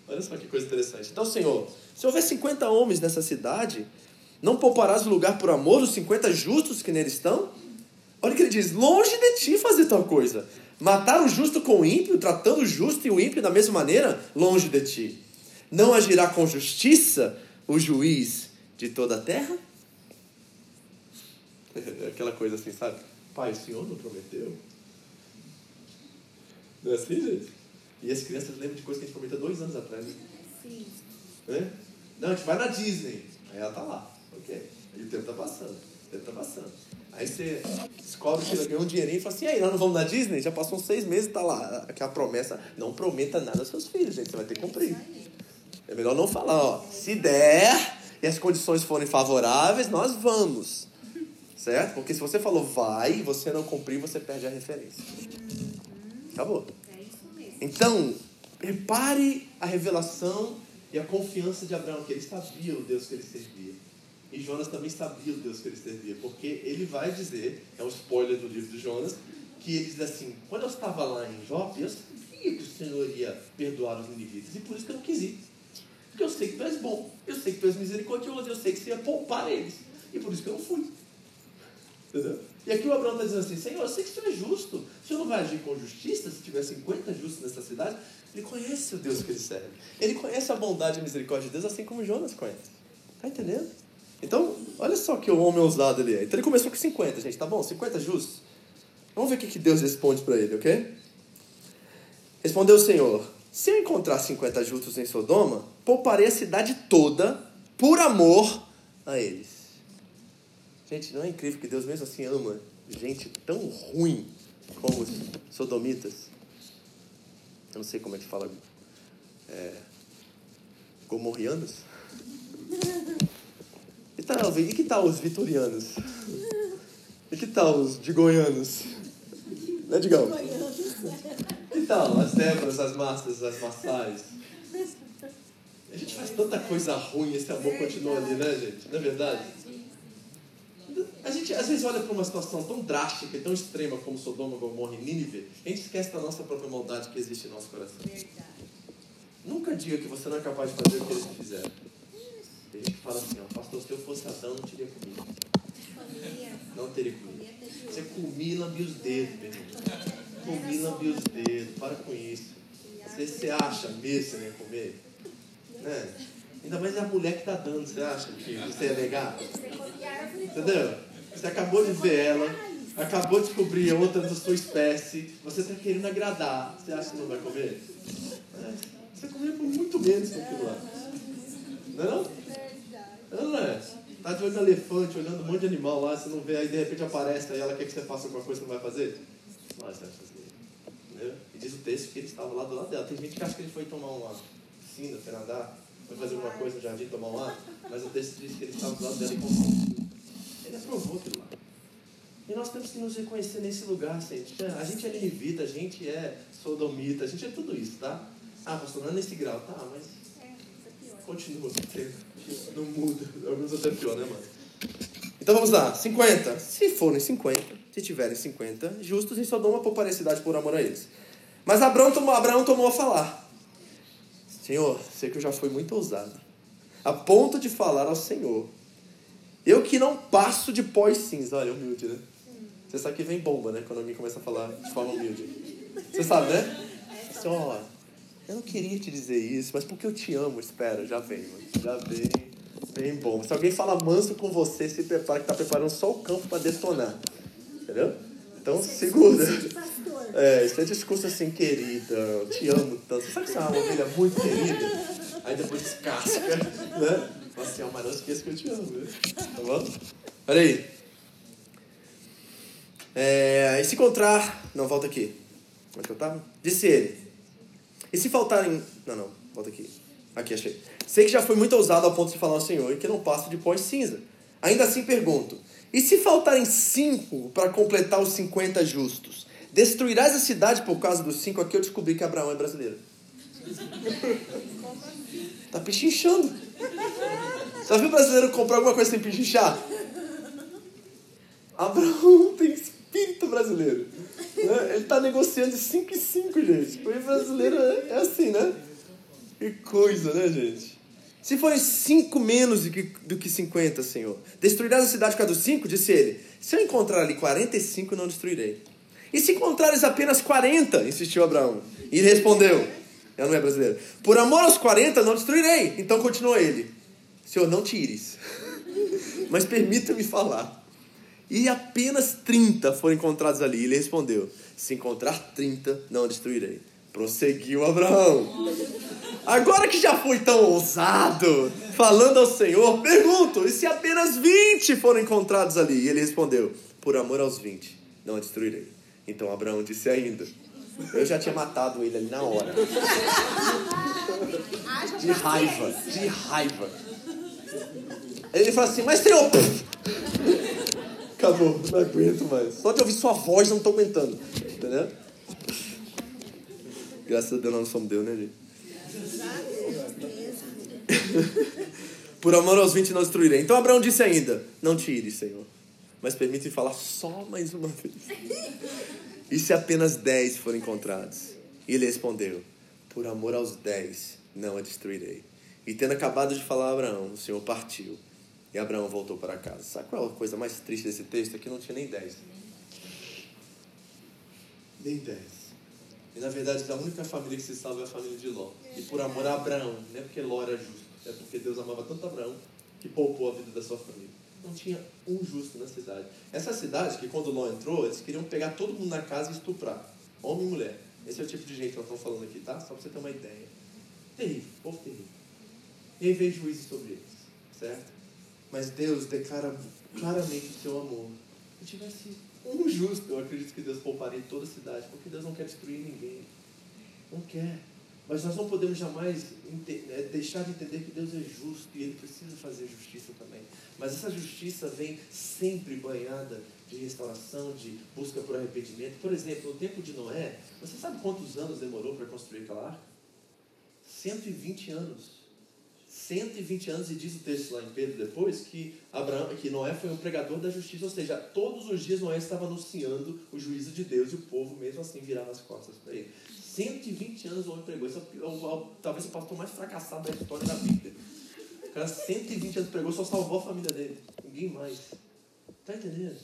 Olha só que coisa interessante. Então, Senhor, se houver 50 homens nessa cidade, não pouparás o lugar por amor dos 50 justos que nele estão? Olha o que ele diz: longe de ti fazer tal coisa. Matar o justo com o ímpio, tratando o justo e o ímpio da mesma maneira, longe de ti. Não agirá com justiça o juiz de toda a terra? Aquela coisa assim, sabe? Pai, o Senhor não prometeu? Não é assim, gente? E as crianças lembram de coisas que a gente prometeu dois anos atrás. Né? Sim. É? Não, a gente vai na Disney. Aí ela tá lá. Aí o tempo tá passando. O tempo tá passando. Aí você descobre que ganhou um dinheirinho e fala assim, e aí, nós não vamos na Disney? Já passou uns seis meses e tá lá. Aquela promessa, não prometa nada aos seus filhos, gente. Você vai ter que cumprir. É melhor não falar, ó. Se der e as condições forem favoráveis, nós vamos. Certo? Porque se você falou vai e você não cumprir, você perde a referência. Acabou. É isso mesmo. Então, repare a revelação e a confiança de Abraão, que ele sabia o Deus que ele servia. E Jonas também sabia o Deus que ele servia, porque ele vai dizer, é um spoiler do livro de Jonas, que ele diz assim: quando eu estava lá em Jope, eu sabia que o Senhor ia perdoar os ninivitas, e por isso que eu não quis ir. Porque eu sei que tu és bom, eu sei que tu és misericordioso, eu sei que você ia poupar eles, e por isso que eu não fui. Entendeu? E aqui o Abraão está dizendo assim: Senhor, eu sei que o Senhor é justo. O Senhor não vai agir com justiça se tiver 50 justos nessa cidade? Ele conhece o Deus que ele serve. Ele conhece a bondade e a misericórdia de Deus, assim como Jonas conhece. Está entendendo? Então, olha só que homem ousado ele é. Então ele começou com 50, gente, tá bom? 50 justos. Vamos ver o que que Deus responde para ele, ok? Respondeu o Senhor: Se eu encontrar 50 justos em Sodoma, pouparei a cidade toda por amor a eles. Gente, não é incrível que Deus mesmo assim ama gente tão ruim como os sodomitas? Eu não sei como é que fala. É, gomorrianos? E, tal, e que tal os vitorianos? E que tal os de goianos? Né, Digão? Que tal as Débora, as Mastras, as Massais? A gente faz tanta coisa ruim, esse amor continua ali, né, gente? Não é verdade? A gente às vezes olha para uma situação tão drástica e tão extrema como Sodoma, Gomorra e Nínive, a gente esquece da nossa própria maldade que existe em nosso coração. Nunca diga que você não é capaz de fazer o que eles fizeram. Tem gente que fala assim, ó, pastor, se eu fosse Adão, não teria comido. Não teria comido. De Você hoje. comia e lambia os dedos, meu irmão. Comia e lambia os dedos. Para com isso. Você, você acha mesmo que você ia comer? Né? Ainda mais é a mulher que está dando, você acha que você ia negar? Você comia árvore Entendeu? Você acabou de ver ela, acabou de descobrir outra da sua espécie, você está querendo agradar. Você acha que não vai comer? É, você comia por muito menos que aquilo lá. Não é não? É? Tá de olho no elefante, olhando um monte de animal lá, você não vê, aí de repente aparece, aí ela quer que você faça alguma coisa que não vai fazer? Não, você vai fazer. Entendeu? E diz o texto que ele estava lá do lado dela. Tem gente que acha que ele foi tomar uma piscina, foi nadar, foi fazer alguma coisa no jardim, tomar um ar, mas o texto diz que ele estava do lado dela e consentiu. Ele aprovou aquilo lá. E nós temos que nos reconhecer nesse lugar, gente. A gente é ninivita, a gente é sodomita, a gente é tudo isso, tá? Ah, pastor, não é nesse grau. Tá, mas É, isso é pior. Continua. Não muda. Alguns até pior, né, mano? Então vamos lá. 50. Se forem 50, se tiverem 50, justos em Sodoma pouparei a cidade por amor a eles. Mas Abraão tomou, Abraão tomou a falar. Senhor, sei que eu já fui muito ousado. A ponto de falar ao Senhor. Eu que não passo de pó e cinza. Olha, humilde, né? Você sabe que vem bomba, né? Quando alguém começa a falar de forma humilde. Você sabe, né? Senhor, eu não queria te dizer isso, mas porque eu te amo, espera, já vem, mano. Já vem, bem bom. Se alguém fala manso com você, se prepara que tá preparando só o campo para detonar. Entendeu? Então segura. Pastor. É, esse é discurso assim, querida, eu te amo tanto. Sabe que você é uma ovelha muito querida? Aí depois descasca, né? Fala assim, mas não esqueça que eu te amo, né? Tá bom? Olha aí. É, e se encontrar. Não, volta aqui. Onde que eu tava? Disse ele. E se faltarem. Não, não, volta aqui. Aqui, achei. Sei que já fui muito ousado ao ponto de falar ao Senhor e que não passo de pó cinza. Ainda assim pergunto: e se faltarem cinco para completar os 50 justos? Destruirás a cidade por causa dos cinco? Aqui eu descobri que Abraão é brasileiro. Tá pichinchando. Já viu brasileiro comprar alguma coisa sem pichinchar? Abraão tem espírito brasileiro. Né? Ele está negociando de 5 em 5, gente. O brasileiro é, é assim, né? Que coisa, né, gente? Se forem cinco menos do que, do que 50, Senhor, destruirás a cidade por causa dos cinco? Disse ele. Se eu encontrar ali 45, não destruirei. E se encontrares apenas 40? Insistiu Abraão. E ele respondeu: Ela não é brasileiro. Por amor aos 40, não destruirei. Então continuou ele: Senhor, não tires, mas permita-me falar. E apenas 30 foram encontrados ali. E ele respondeu: Se encontrar 30, não destruirei. Prosseguiu Abraão. Agora que já foi tão ousado, falando ao Senhor, pergunto: e se apenas 20 foram encontrados ali? E ele respondeu: Por amor aos 20, não a destruirei. Então Abraão disse ainda: Eu já tinha matado ele ali na hora. De raiva, de raiva. Ele fala assim: Mas Senhor. Acabou, não aguento mais. Só de ouvir sua voz, não estou aguentando. Entendeu? Graças a Deus nós somos Deus, né, gente? Por amor aos 20 não destruirei. Então Abraão disse ainda: Não tire, Senhor, mas permite falar só mais uma vez. E se apenas 10 forem encontrados? E ele respondeu: Por amor aos 10 não a destruirei. E tendo acabado de falar a Abraão, o Senhor partiu. E Abraão voltou para casa. Sabe qual é a coisa mais triste desse texto? É que não tinha nem 10. Nem 10. E na verdade, a única família que se salva é a família de Ló. E por amor a Abraão, não é porque Ló era justo, é porque Deus amava tanto Abraão que poupou a vida da sua família. Não tinha um justo na cidade. Essa cidade, que quando Ló entrou, eles queriam pegar todo mundo na casa e estuprar. Homem e mulher. Esse é o tipo de gente que nós estamos falando aqui, tá? Só para você ter uma ideia. Terrível, povo terrível. E aí veio juízo sobre eles, certo? Mas Deus declara claramente o seu amor. Se tivesse um justo, eu acredito que Deus pouparia toda a cidade, porque Deus não quer destruir ninguém. Não quer. Mas nós não podemos jamais né, deixar de entender que Deus é justo e Ele precisa fazer justiça também. Mas essa justiça vem sempre banhada de restauração, de busca por arrependimento. Por exemplo, no tempo de Noé, você sabe quantos anos demorou para construir aquela arca? 120 anos. 120 anos, e diz o texto lá em Pedro depois, que, Abraão, que Noé foi um pregador da justiça, ou seja, todos os dias Noé estava anunciando o juízo de Deus e o povo mesmo assim virava as costas para ele. 120 anos o homem pregou. Esse é o, o, talvez o pastor mais fracassado da história da Bíblia. O cara 120 anos pregou, só salvou a família dele. Ninguém mais. Está entendendo?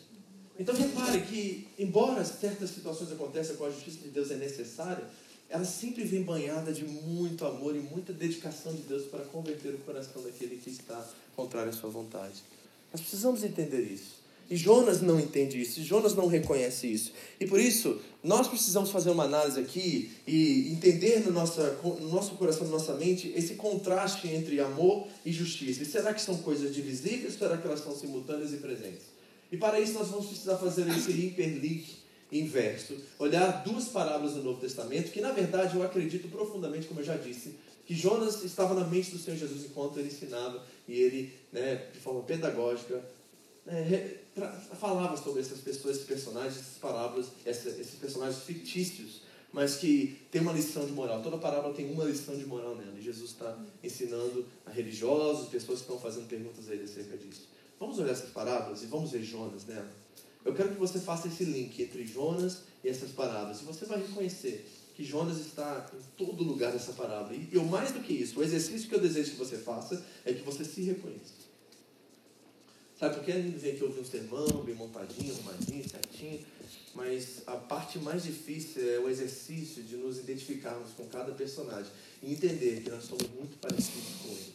Então repare que, embora certas situações aconteçam com a justiça de Deus é necessária, ela sempre vem banhada de muito amor e muita dedicação de Deus para converter o coração daquele que está contrário à sua vontade. Nós precisamos entender isso. E Jonas não entende isso, e Jonas não reconhece isso. E por isso, nós precisamos fazer uma análise aqui e entender no, nossa, no nosso coração, na nossa mente, esse contraste entre amor e justiça. E será que são coisas divisíveis ou será que elas são simultâneas e presentes? E para isso nós vamos precisar fazer esse hiperlink inverso, olhar duas parábolas do Novo Testamento, que na verdade eu acredito profundamente, como eu já disse, que Jonas estava na mente do Senhor Jesus enquanto ele ensinava e ele, né, de forma pedagógica, né, falava sobre essas pessoas, esses personagens, essas parábolas, esses personagens fictícios, mas que tem uma lição de moral. Toda parábola tem uma lição de moral nela. E Jesus está ensinando a religiosos, pessoas que estão fazendo perguntas a ele acerca disso. Vamos olhar essas parábolas e vamos ver Jonas nela. Eu quero que você faça esse link entre Jonas e essas parábolas. E você vai reconhecer que Jonas está em todo lugar dessa parábola. E eu, mais do que isso, o exercício que eu desejo que você faça é que você se reconheça. Sabe, porque a gente vem aqui ouvir um sermão bem montadinho, arrumadinho, certinho, mas a parte mais difícil é o exercício de nos identificarmos com cada personagem e entender que nós somos muito parecidos com eles.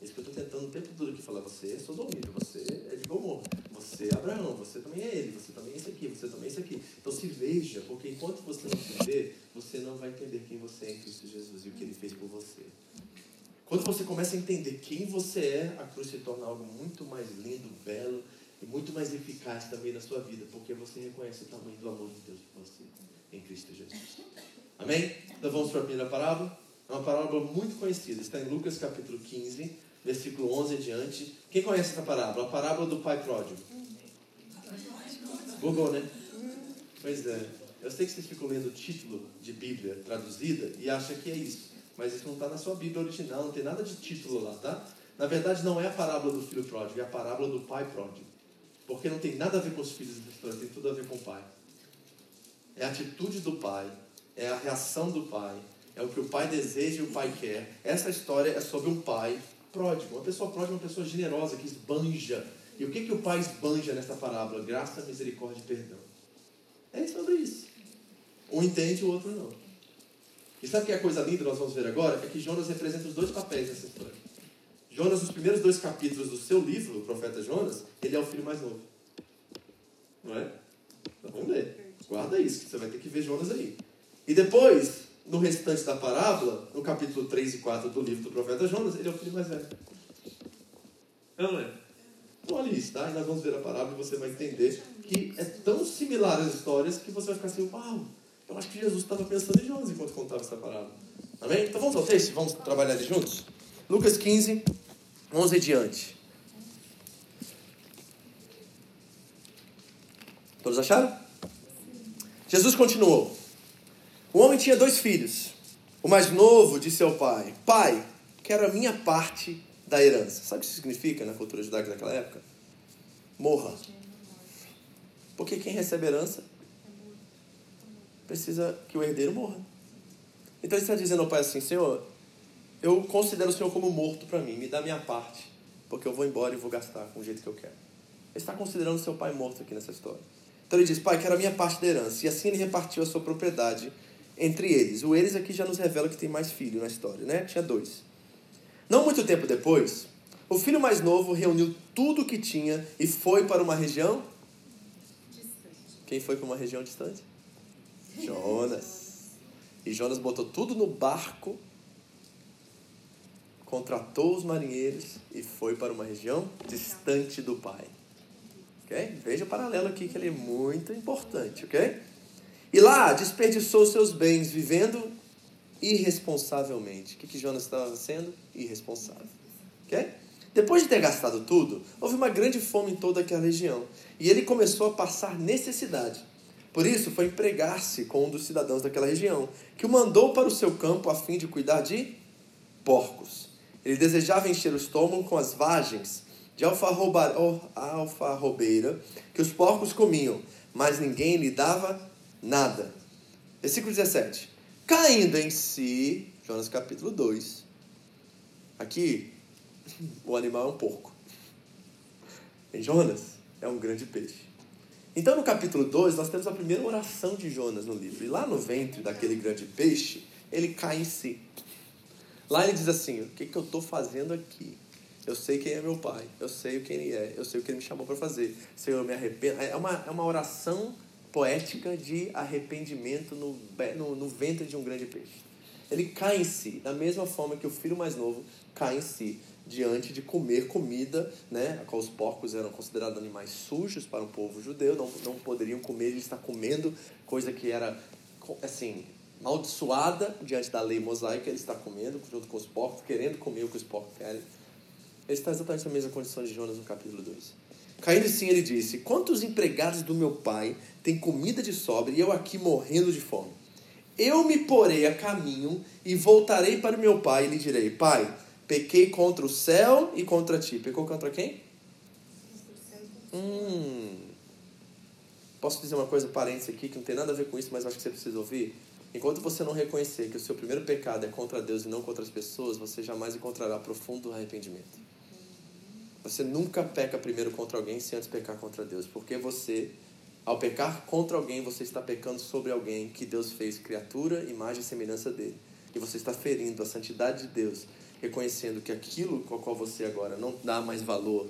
É isso que eu estou tentando o tempo todo aqui falar. Você é Sodomita, você é de Gomorra, você é Abraão, você também é ele, você também é esse aqui, você também é esse aqui. Então se veja, porque enquanto você não se vê, você não vai entender quem você é em Cristo Jesus e o que ele fez por você. Quando você começa a entender quem você é, a cruz se torna algo muito mais lindo, belo e muito mais eficaz também na sua vida, porque você reconhece o tamanho do amor de Deus por você em Cristo Jesus. Amém? Então vamos para a primeira parábola. É uma parábola muito conhecida, está em Lucas capítulo 15, versículo 11 em diante. Quem conhece essa parábola? A parábola do pai pródigo. Google, né? Pois é. Eu sei que vocês ficam lendo o título de Bíblia traduzida e acham que é isso. Mas isso não está na sua Bíblia original, não tem nada de título lá, tá? Na verdade, não é a parábola do filho pródigo, é a parábola do pai pródigo. Porque não tem nada a ver com os filhos da história, tem tudo a ver com o pai. é a atitude do pai, é a reação do pai, é o que o pai deseja e o pai quer. Essa história é sobre um pai pródigo. Uma pessoa pródiga é uma pessoa generosa que esbanja. E o que, que o pai esbanja nessa parábola? Graça, misericórdia e perdão. É sobre isso. Um entende, o outro não. E sabe o que é a coisa linda nós vamos ver agora? É que Jonas representa os dois papéis nessa história. Jonas, nos primeiros dois capítulos do seu livro, o profeta Jonas, ele é o filho mais novo. Não é? Então vamos ver. Guarda isso, que você vai ter que ver Jonas aí. E depois, no restante da parábola, no capítulo 3 e 4 do livro do profeta Jonas, ele é o filho mais velho. Não é? Então olha isso, tá? E nós vamos ver a parábola e você vai entender que é tão similar as histórias que você vai ficar assim, uau, eu acho que Jesus estava pensando em Jonas enquanto contava essa parábola. Amém? Então vamos ao texto, vamos trabalhar juntos? Lucas 15, 11 e diante. Todos acharam? Jesus continuou. O homem tinha dois filhos. O mais novo disse ao pai: Pai, quero a minha parte da herança. Sabe o que isso significa na cultura judaica daquela época? Morra. Porque quem recebe herança precisa que o herdeiro morra. Então ele está dizendo ao pai assim: Senhor, eu considero o Senhor como morto para mim, me dá minha parte, porque eu vou embora e vou gastar com o jeito que eu quero. Ele está considerando seu pai morto aqui nessa história. Então ele diz: Pai, quero a minha parte da herança. E assim ele repartiu a sua propriedade entre eles. O eles aqui já nos revela que tem mais filho na história, né? Tinha dois. Não muito tempo depois, o filho mais novo reuniu tudo o que tinha e foi para uma região. Quem foi para uma região distante? Jonas. E Jonas botou tudo no barco, contratou os marinheiros e foi para uma região distante do pai. Ok? Veja o paralelo aqui que ele é muito importante, ok? E lá desperdiçou seus bens vivendo irresponsavelmente. O que, que Jonas estava sendo? Irresponsável. Ok? Depois de ter gastado tudo, houve uma grande fome em toda aquela região. E ele começou a passar necessidade. Por isso, foi empregar-se com um dos cidadãos daquela região, que o mandou para o seu campo a fim de cuidar de porcos. Ele desejava encher o estômago com as vagens de alfarrobeira que os porcos comiam, mas ninguém lhe dava nada. Versículo 17. Caindo em si, Jonas capítulo 2. Aqui, o animal é um porco. Em Jonas, é um grande peixe. Então, no capítulo 2, nós temos a primeira oração de Jonas no livro. E lá no ventre daquele grande peixe, ele cai em si. Lá ele diz assim: O que, que eu estou fazendo aqui? Eu sei quem é meu pai, eu sei quem ele é, eu sei o que ele me chamou para fazer. Senhor, eu me arrependo. É uma, é uma oração poética de arrependimento no, no, no ventre de um grande peixe. Ele cai em si, da mesma forma que o filho mais novo cai em si, diante de comer comida, né, a qual os porcos eram considerados animais sujos para o povo judeu, não, não poderiam comer, ele está comendo coisa que era, assim, maldiçoada diante da lei mosaica, ele está comendo junto com os porcos, querendo comer o que os porcos querem. Ele está exatamente na mesma condição de Jonas no capítulo 2. Caindo sim, ele disse: Quantos empregados do meu pai têm comida de sobra e eu aqui morrendo de fome? Eu me porei a caminho e voltarei para o meu pai e lhe direi: Pai, pequei contra o céu e contra ti. Pecou contra quem? Hum. Posso dizer uma coisa parênteses aqui que não tem nada a ver com isso, mas acho que você precisa ouvir? Enquanto você não reconhecer que o seu primeiro pecado é contra Deus e não contra as pessoas, você jamais encontrará profundo arrependimento. Você nunca peca primeiro contra alguém sem antes pecar contra Deus, porque você, ao pecar contra alguém, você está pecando sobre alguém que Deus fez criatura, imagem e semelhança dele. E você está ferindo a santidade de Deus, reconhecendo que aquilo com o qual você agora não dá mais valor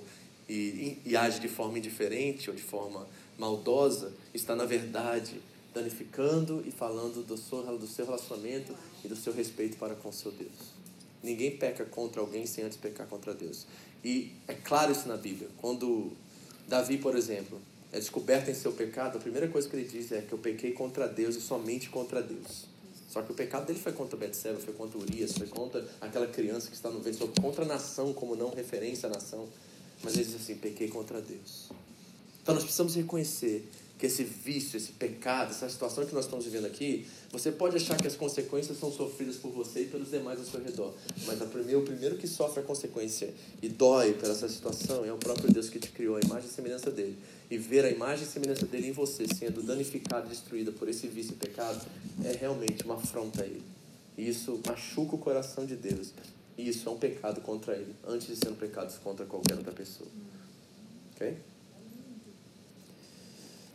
e, e, e age de forma indiferente ou de forma maldosa, está na verdade danificando e falando do seu, do seu relacionamento e do seu respeito para com seu Deus. Ninguém peca contra alguém sem antes pecar contra Deus. E é claro isso na Bíblia. Quando Davi, por exemplo, é descoberto em seu pecado, a primeira coisa que ele diz é que eu pequei contra Deus e somente contra Deus. Só que o pecado dele foi contra Betseba, foi contra Urias, foi contra aquela criança que está no ventre, contra a nação como não referência à nação. Mas ele diz assim, pequei contra Deus. Então nós precisamos reconhecer que esse vício, esse pecado, essa situação que nós estamos vivendo aqui, você pode achar que as consequências são sofridas por você e pelos demais ao seu redor. Mas a primeiro, o primeiro que sofre a consequência e dói por essa situação é o próprio Deus que te criou, a imagem e semelhança dele. E ver a imagem e semelhança dele em você sendo danificada, destruída por esse vício e pecado, é realmente uma afronta a ele. E isso machuca o coração de Deus. E isso é um pecado contra ele, antes de ser um pecado contra qualquer outra pessoa. Ok?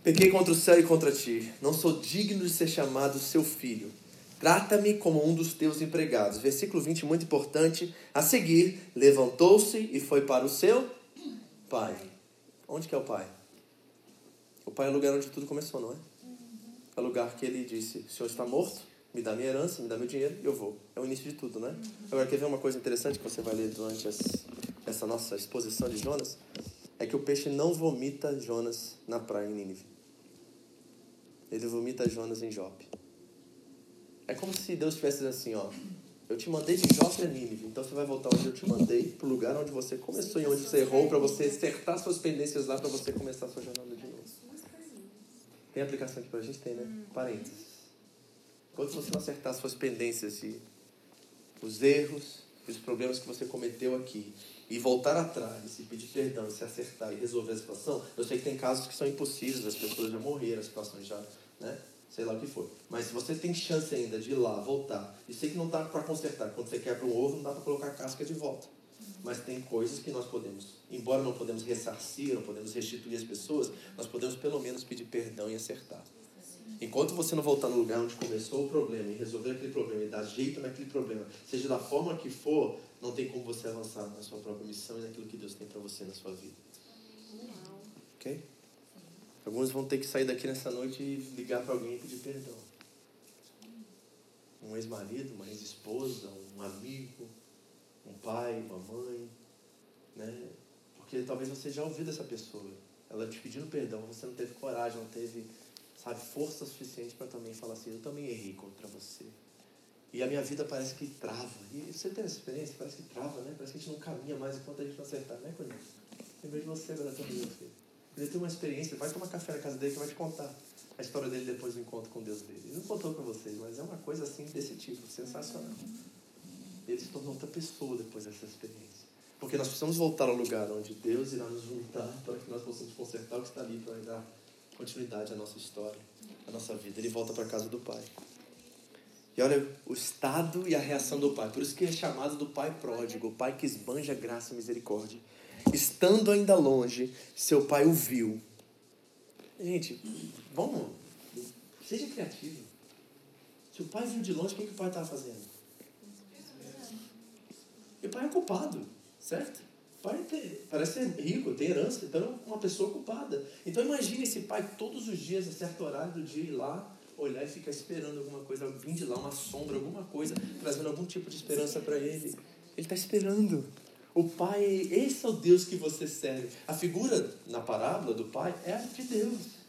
Pequei contra o céu e contra ti. Não sou digno de ser chamado seu filho. Trata-me como um dos teus empregados. Versículo 20, muito importante. A seguir, levantou-se e foi para o seu pai. Onde que é o pai? O pai é o lugar onde tudo começou, não é? É o lugar que ele disse: O senhor está morto, me dá minha herança, me dá meu dinheiro e eu vou. É o início de tudo, né? Agora, quer ver uma coisa interessante que você vai ler durante essa nossa exposição de Jonas? É que o peixe não vomita Jonas na praia em Nínive. Ele vomita Jonas em Jope. É como se Deus dizendo assim, ó. Eu te mandei de Jope a Nínive, então você vai voltar onde eu te mandei, pro lugar onde você começou e onde você errou, para você acertar suas pendências lá, para você começar a sua jornada de novo. Tem aplicação aqui pra gente? Tem, né? Parênteses. Enquanto você não acertar suas pendências e os erros e os problemas que você cometeu aqui, e voltar atrás e pedir perdão, e se acertar e resolver a situação, eu sei que tem casos que são impossíveis, as pessoas já morreram, as situações já, né? Sei lá o que for. Mas se você tem chance ainda de ir lá, voltar, e sei que não dá para consertar, quando você quebra um ovo, não dá para colocar a casca de volta. Mas tem coisas que nós podemos, embora não podemos ressarcir, não podemos restituir as pessoas, nós podemos pelo menos pedir perdão e acertar. Enquanto você não voltar no lugar onde começou o problema e resolver aquele problema e dar jeito naquele problema, seja da forma que for, não tem como você avançar na sua própria missão e naquilo que Deus tem para você na sua vida. Ok? Alguns vão ter que sair daqui nessa noite e ligar para alguém e pedir perdão. Um ex-marido, uma ex-esposa, um amigo, um pai, uma mãe, né? Porque talvez você já ouviu dessa pessoa, ela te pedindo perdão, você não teve coragem, não teve, sabe, força suficiente para também falar assim, eu também errei contra você. E a minha vida parece que trava. E você tem essa experiência? Parece que trava, né? Parece que a gente não caminha mais enquanto a gente não acertar, né, Corinthians? Lembrei de você agora também, meu filho. Ele tem uma experiência, vai tomar café na casa dele que vai te contar a história dele depois do encontro com Deus dele. Ele não contou para vocês, mas é uma coisa assim desse tipo, sensacional. Ele se tornou outra pessoa depois dessa experiência. Porque nós precisamos voltar ao lugar onde Deus irá nos juntar para que nós possamos consertar o que está ali para dar continuidade à nossa história, à nossa vida. Ele volta para casa do Pai. E olha o estado e a reação do pai. Por isso que é chamado do pai pródigo, o pai que esbanja graça e misericórdia. Estando ainda longe, seu pai o viu. Gente, vamos, seja criativo. Se o pai viu de longe, o que, que o pai estava fazendo? E o pai é culpado, certo? Tem, parece ser rico, tem herança, então é uma pessoa culpada. Então imagine esse pai todos os dias, a certo horário do dia, ir lá olhar e ficar esperando alguma coisa, vir de lá, uma sombra, alguma coisa, trazendo algum tipo de esperança para ele. Ele está esperando. O Pai, esse é o Deus que você serve. A figura na parábola do Pai é a de Deus.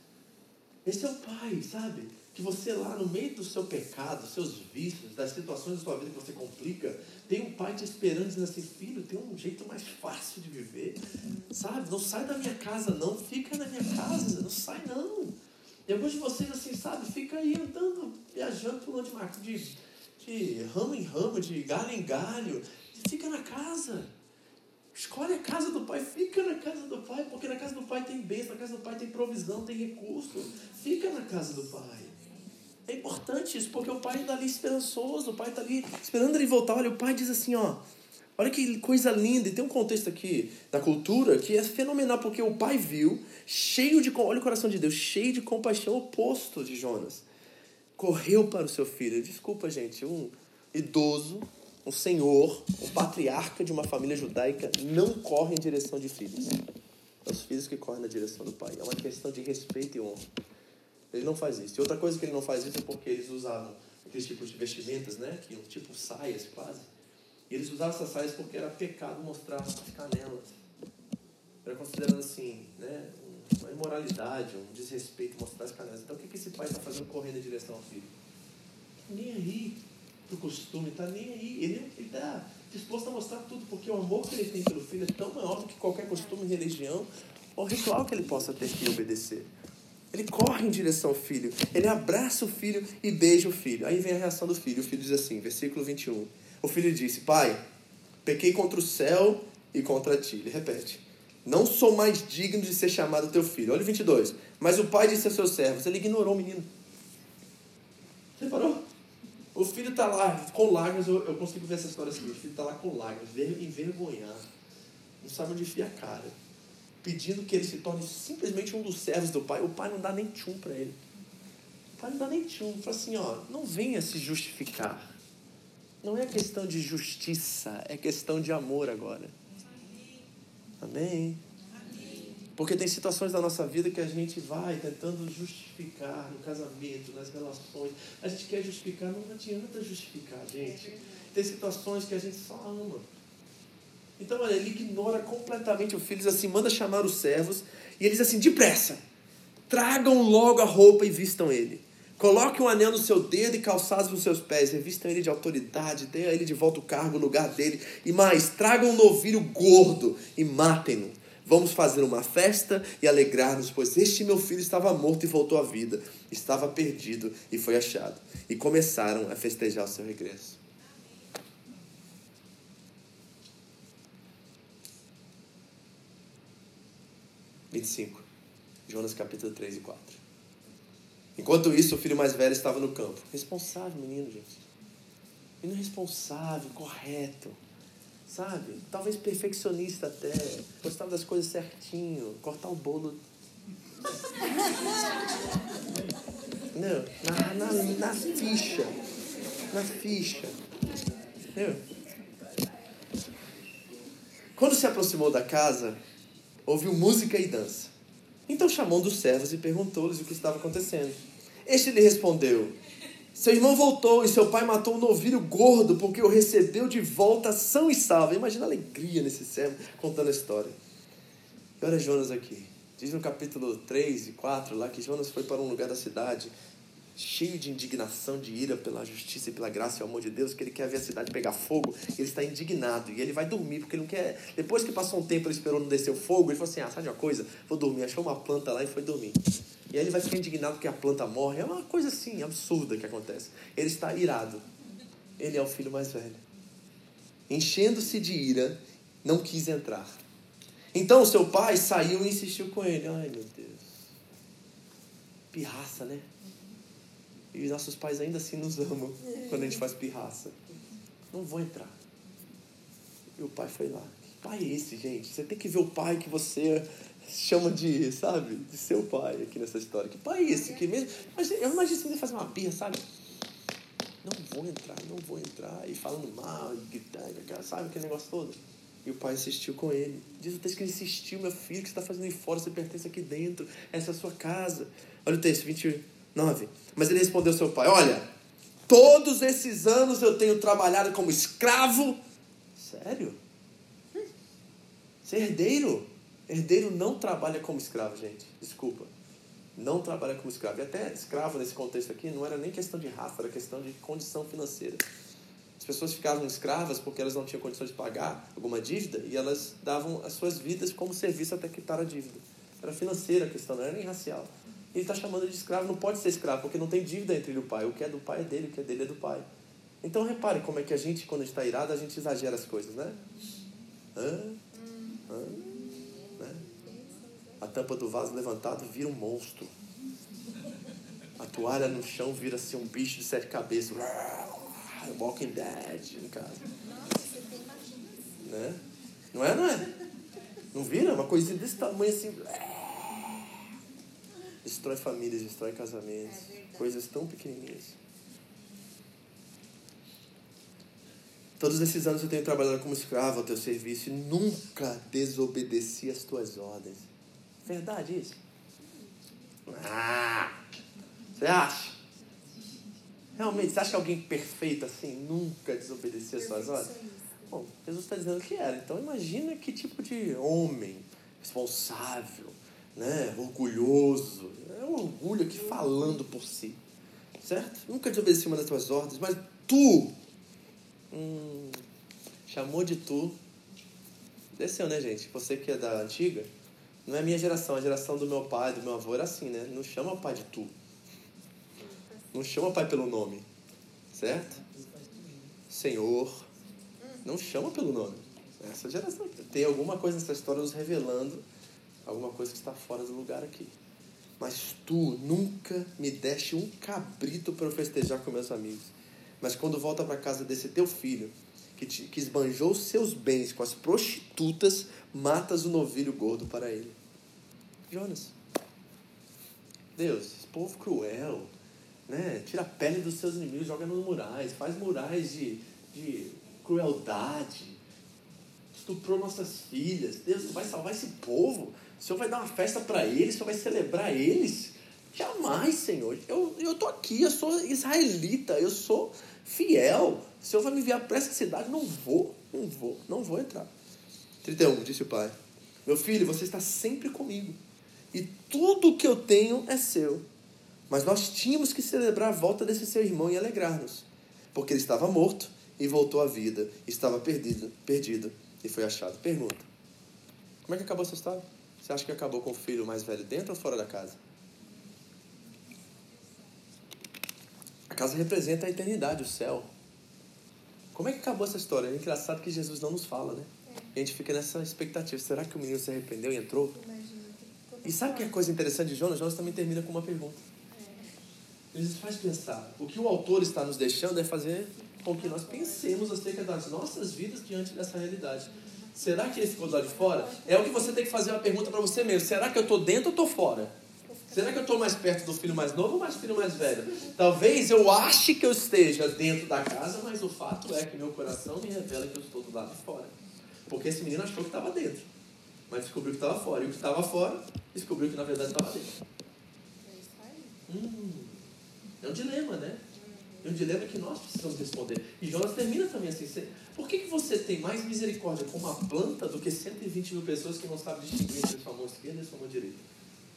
Esse é o Pai, sabe? Que você lá no meio do seu pecado, dos seus vícios, das situações da sua vida que você complica, tem um pai te esperando dizendo assim, filho, tem um jeito mais fácil de viver. Sabe? Não sai da minha casa, não. Fica na minha casa, não sai não. E alguns de vocês, assim, sabe, fica aí andando, viajando por onde de, de ramo em ramo, de galho em galho. Fica na casa. Escolhe a casa do pai, fica na casa do pai, porque na casa do pai tem bênção, na casa do pai tem provisão, tem recurso. Fica na casa do pai. É importante isso, porque o pai está ali esperançoso, o pai está ali esperando ele voltar. Olha, o pai diz assim, ó. Olha que coisa linda, e tem um contexto aqui da cultura que é fenomenal, porque o pai viu, cheio de. Olha o coração de Deus, cheio de compaixão, oposto de Jonas. Correu para o seu filho. Desculpa, gente, um idoso, um senhor, um patriarca de uma família judaica não corre em direção de filhos. É os filhos que correm na direção do pai. É uma questão de respeito e honra. Ele não faz isso. E outra coisa que ele não faz isso é porque eles usavam aqueles tipos de vestimentas, né? Que tipo saias quase e eles usavam essas saias porque era pecado mostrar as canelas. Era considerado assim, né, uma imoralidade, um desrespeito mostrar as canelas. Então o que, que esse pai está fazendo correndo em direção ao filho? Nem aí pro costume, tá nem aí. Ele está disposto a mostrar tudo, porque o amor que ele tem pelo filho é tão maior do que qualquer costume, religião ou ritual que ele possa ter que obedecer. Ele corre em direção ao filho. Ele abraça o filho e beija o filho. Aí vem a reação do filho. O filho diz assim, versículo 21. O filho disse: Pai, pequei contra o céu e contra ti. Ele repete: Não sou mais digno de ser chamado teu filho. Olha o 22. Mas o pai disse aos seus servos: Ele ignorou o menino. Você parou? O filho está lá com lágrimas. Eu, eu consigo ver essa história assim: o filho está lá com lágrimas, envergonhado. Não sabe onde enfia a cara. Pedindo que ele se torne simplesmente um dos servos do pai. O pai não dá nem tchum para ele. O pai não dá nem tchum. Fala assim: ó, não venha se justificar. Não é questão de justiça, é questão de amor agora. Amém? Porque tem situações da nossa vida que a gente vai tentando justificar no casamento, nas relações. A gente quer justificar, não adianta justificar, gente. Tem situações que a gente só ama. Então, olha, ele ignora completamente o filho, diz assim: manda chamar os servos, e ele diz assim: depressa, tragam logo a roupa e vistam ele. Coloque um anel no seu dedo e calçados nos seus pés. Revistam ele de autoridade, dê a ele de volta o cargo, o lugar dele. E mais, tragam um novilho gordo e matem-no. Vamos fazer uma festa e alegrar-nos, pois este meu filho estava morto e voltou à vida. Estava perdido e foi achado. E começaram a festejar o seu regresso. Vinte e cinco. Jonas capítulo 3 e 4. Enquanto isso, o filho mais velho estava no campo. Responsável, menino, gente. Menino responsável, correto. Sabe? Talvez perfeccionista até. Gostava das coisas certinho. Cortar o bolo. Não, na, na, na ficha. Na ficha. Entendeu? Quando se aproximou da casa, ouviu música e dança. Então chamou um dos servos e perguntou-lhes o que estava acontecendo. Este lhe respondeu: Seu irmão voltou e seu pai matou um novilho gordo porque o recebeu de volta são e salvo. Imagina a alegria nesse servo contando a história. E olha Jonas aqui. Diz no capítulo 3 e 4 lá que Jonas foi para um lugar da cidade cheio de indignação, de ira pela justiça e pela graça e amor de Deus, que ele quer ver a cidade pegar fogo, ele está indignado e ele vai dormir, porque ele não quer. Depois que passou um tempo, ele esperou não descer o fogo, ele falou assim: ah, sabe uma coisa? Vou dormir. Achou uma planta lá e foi dormir. E aí ele vai ficar indignado porque a planta morre. É uma coisa assim, absurda que acontece. Ele está irado. Ele é o filho mais velho. Enchendo-se de ira, não quis entrar. Então seu pai saiu e insistiu com ele. Ai, meu Deus. Pirraça, né? E nossos pais ainda assim nos amam quando a gente faz pirraça. Não vou entrar. E o pai foi lá. Que pai é esse, gente? Você tem que ver o pai que você chama de, sabe, de seu pai aqui nessa história. Que pai é esse? Que mesmo, eu imagino você fazer uma birra, sabe? Não vou entrar, não vou entrar. E falando mal, e gritando, sabe aquele negócio todo? E o pai insistiu com ele. Diz o texto que ele insistiu, meu filho, que você está fazendo aí fora? Você pertence aqui dentro, essa é a sua casa. Olha o texto, 29. Mas ele respondeu ao seu pai: Olha, todos esses anos eu tenho trabalhado como escravo. Sério? Ser herdeiro? Herdeiro não trabalha como escravo, gente. Desculpa. Não trabalha como escravo. E até escravo nesse contexto aqui não era nem questão de raça, era questão de condição financeira. As pessoas ficavam escravas porque elas não tinham condições de pagar alguma dívida e elas davam as suas vidas como serviço até quitar a dívida. Era financeira a questão, não era nem racial. Ele está chamando de escravo, não pode ser escravo, porque não tem dívida entre ele e o pai. O que é do pai é dele, o que é dele é do pai. Então repare como é que a gente, quando está irado, a gente exagera as coisas, né? Hã? Hã? A tampa do vaso levantado vira um monstro. A toalha no chão vira assim um bicho de sete cabeças. Walking Dead, no caso. Né? Não é, não é? Não vira? Uma coisinha desse tamanho assim. Destrói famílias, destrói casamentos. Coisas tão pequenininhas. Todos esses anos eu tenho trabalhado como escravo ao teu serviço e nunca desobedeci às tuas ordens. Verdade isso? Ah! Você acha? Realmente, você acha que alguém perfeito assim nunca desobedeceu às suas ordens? Bom, Jesus está dizendo que era. Então imagina que tipo de homem responsável, né? orgulhoso. É um orgulho aqui falando por si. Certo? Nunca desobedeceu uma das tuas ordens, mas tu hum, chamou de tu. Desceu, né, gente? Você que é da antiga, Não é minha geração, a geração do meu pai, do meu avô era assim, né? Não chama pai de tu. Não chama pai pelo nome. Certo? Senhor. Não chama pelo nome. Essa geração. Tem alguma coisa nessa história nos revelando alguma coisa que está fora do lugar aqui. Mas tu nunca me deste um cabrito para eu festejar com meus amigos. Mas quando volta para casa desse teu filho, que, te, que esbanjou seus bens com as prostitutas, matas o novilho gordo para ele. Jonas. Deus, esse povo cruel, né? Tira a pele dos seus inimigos, joga nos murais, faz murais de, de crueldade, estuprou nossas filhas. Deus, tu vai salvar esse povo? O Senhor vai dar uma festa para eles? O Senhor vai celebrar eles? Jamais, Senhor. Eu estou aqui, eu sou israelita, eu sou fiel. O Senhor vai me enviar para essa cidade? Não vou, não vou, não vou entrar. 31, disse o pai: Meu filho, você está sempre comigo, e tudo que eu tenho é seu. Mas nós tínhamos que celebrar a volta desse seu irmão e alegrar-nos, porque ele estava morto e voltou à vida, estava perdido, perdido e foi achado. Pergunta: Como é que acabou essa história? Você acha que acabou com o filho mais velho dentro ou fora da casa? A casa representa a eternidade, o céu. Como é que acabou essa história? É engraçado que Jesus não nos fala, né? E a gente fica nessa expectativa. Será que o menino se arrependeu e entrou? E sabe que é coisa interessante de Jonas? Jonas também termina com uma pergunta. Ele nos faz pensar. O que o autor está nos deixando é fazer com que nós pensemos acerca das nossas vidas diante dessa realidade. Será que ele ficou do lado de fora? É o que você tem que fazer uma pergunta para você mesmo. Será que eu estou dentro ou estou fora? Será que eu estou mais perto do filho mais novo ou mais filho mais velho? Talvez eu ache que eu esteja dentro da casa, mas o fato é que meu coração me revela que eu estou do lado de fora. Porque esse menino achou que estava dentro, mas descobriu que estava fora. E o que estava fora, descobriu que na verdade estava dentro. Hum, é um dilema, né? É um dilema que nós precisamos responder. E Jonas termina também assim: por que, que você tem mais misericórdia com uma planta do que 120 mil pessoas que não sabem distinguir entre sua mão esquerda e sua mão direita?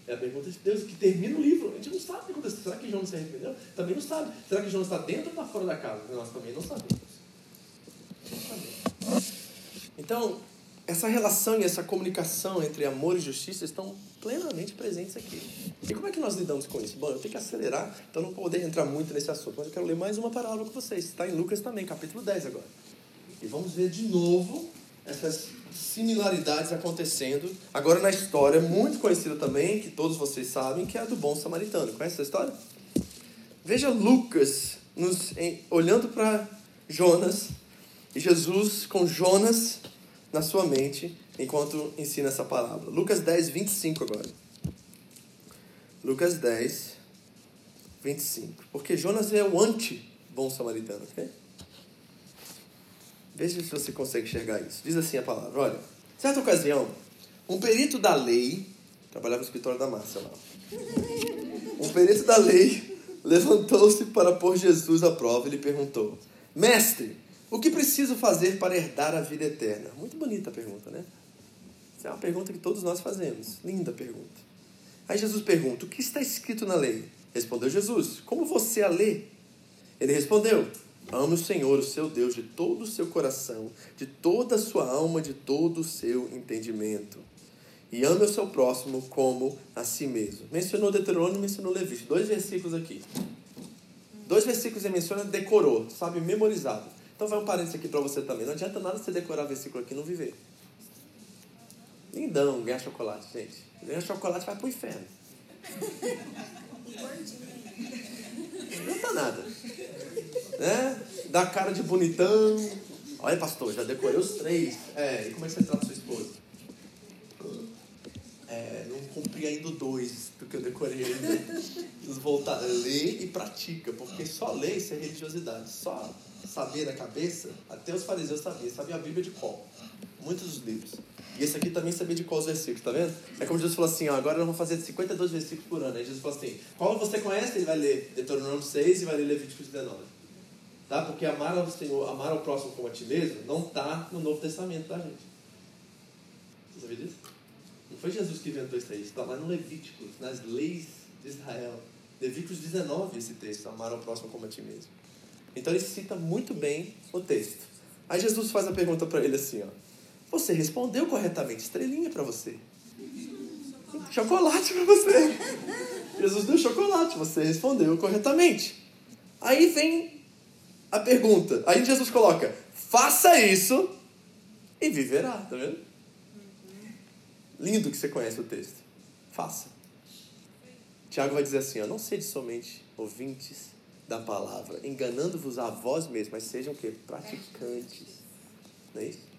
É a pergunta de Deus que termina o livro. A gente não sabe o que aconteceu. Será que Jonas se arrependeu? Também não sabe. Será que Jonas está dentro ou está fora da casa? Nós também não sabemos. Não sabemos. Então, essa relação e essa comunicação entre amor e justiça estão plenamente presentes aqui. E como é que nós lidamos com isso? Bom, eu tenho que acelerar, então não poder entrar muito nesse assunto, mas eu quero ler mais uma parábola com vocês. Está em Lucas também, capítulo 10 agora. E vamos ver de novo essas similaridades acontecendo. Agora na história muito conhecida também, que todos vocês sabem, que é a do bom samaritano. Conhece essa história? Veja Lucas nos, em, olhando para Jonas e Jesus com Jonas na sua mente enquanto ensina essa palavra. Lucas 10, 25 agora. Lucas 10, 25. Porque Jonas é o anti-bom samaritano, ok? Veja se você consegue enxergar isso. Diz assim a palavra: olha, certa ocasião, um perito da lei, trabalhava no escritório da Márcia lá, um perito da lei levantou-se para pôr Jesus à prova e lhe perguntou: Mestre, o que preciso fazer para herdar a vida eterna? Muito bonita a pergunta, né? Essa é uma pergunta que todos nós fazemos. Linda pergunta. Aí Jesus pergunta: O que está escrito na lei? Respondeu Jesus: Como você a lê? Ele respondeu: Ame o Senhor, o seu Deus, de todo o seu coração, de toda a sua alma, de todo o seu entendimento. E ame o seu próximo como a si mesmo. Mencionou Deuteronômio mencionou Levítico. Dois versículos aqui. Dois versículos ele menciona, decorou, sabe, memorizado. Então vai um parênteses aqui para você também. Não adianta nada você decorar versículo aqui e não viver. Lindão ganhar chocolate, gente. Ganhar chocolate vai pro inferno. Não adianta nada. Né? Dá cara de bonitão. Olha, pastor, já decorei os três. É, e como é que você trata sua esposa? É, não cumpri ainda dois do que eu decorei ainda. Voltar, lê e pratica, porque só ler isso é religiosidade. Só saber na cabeça, até os fariseus sabiam, sabiam a Bíblia de qual? Muitos dos livros. E esse aqui também sabia de qual os versículos, tá vendo? É como Jesus falou assim, ó, agora nós vamos fazer 52 versículos por ano. Aí Jesus falou assim, qual você conhece? Ele vai ler Deuteronômio 6 e vai ler Levítico 19. Tá? Porque amar ao Senhor, amar ao próximo como a ti mesmo, não está no Novo Testamento, tá, gente? Você sabia disso? Não foi Jesus que inventou isso aí, está lá no Levítico, nas leis de Israel. Levíticos 19, esse texto, amar ao próximo como a ti mesmo. Então ele cita muito bem o texto. Aí Jesus faz a pergunta para ele assim, ó. Você respondeu corretamente, estrelinha para você. Chocolate para você. Jesus deu chocolate, você respondeu corretamente. Aí vem a pergunta. Aí Jesus coloca: faça isso e viverá, tá vendo? Lindo que você conhece o texto. Faça. Tiago vai dizer assim: ó, não sede somente ouvintes da palavra, enganando-vos a vós mesmos, mas sejam o quê? Praticantes. Não é isso?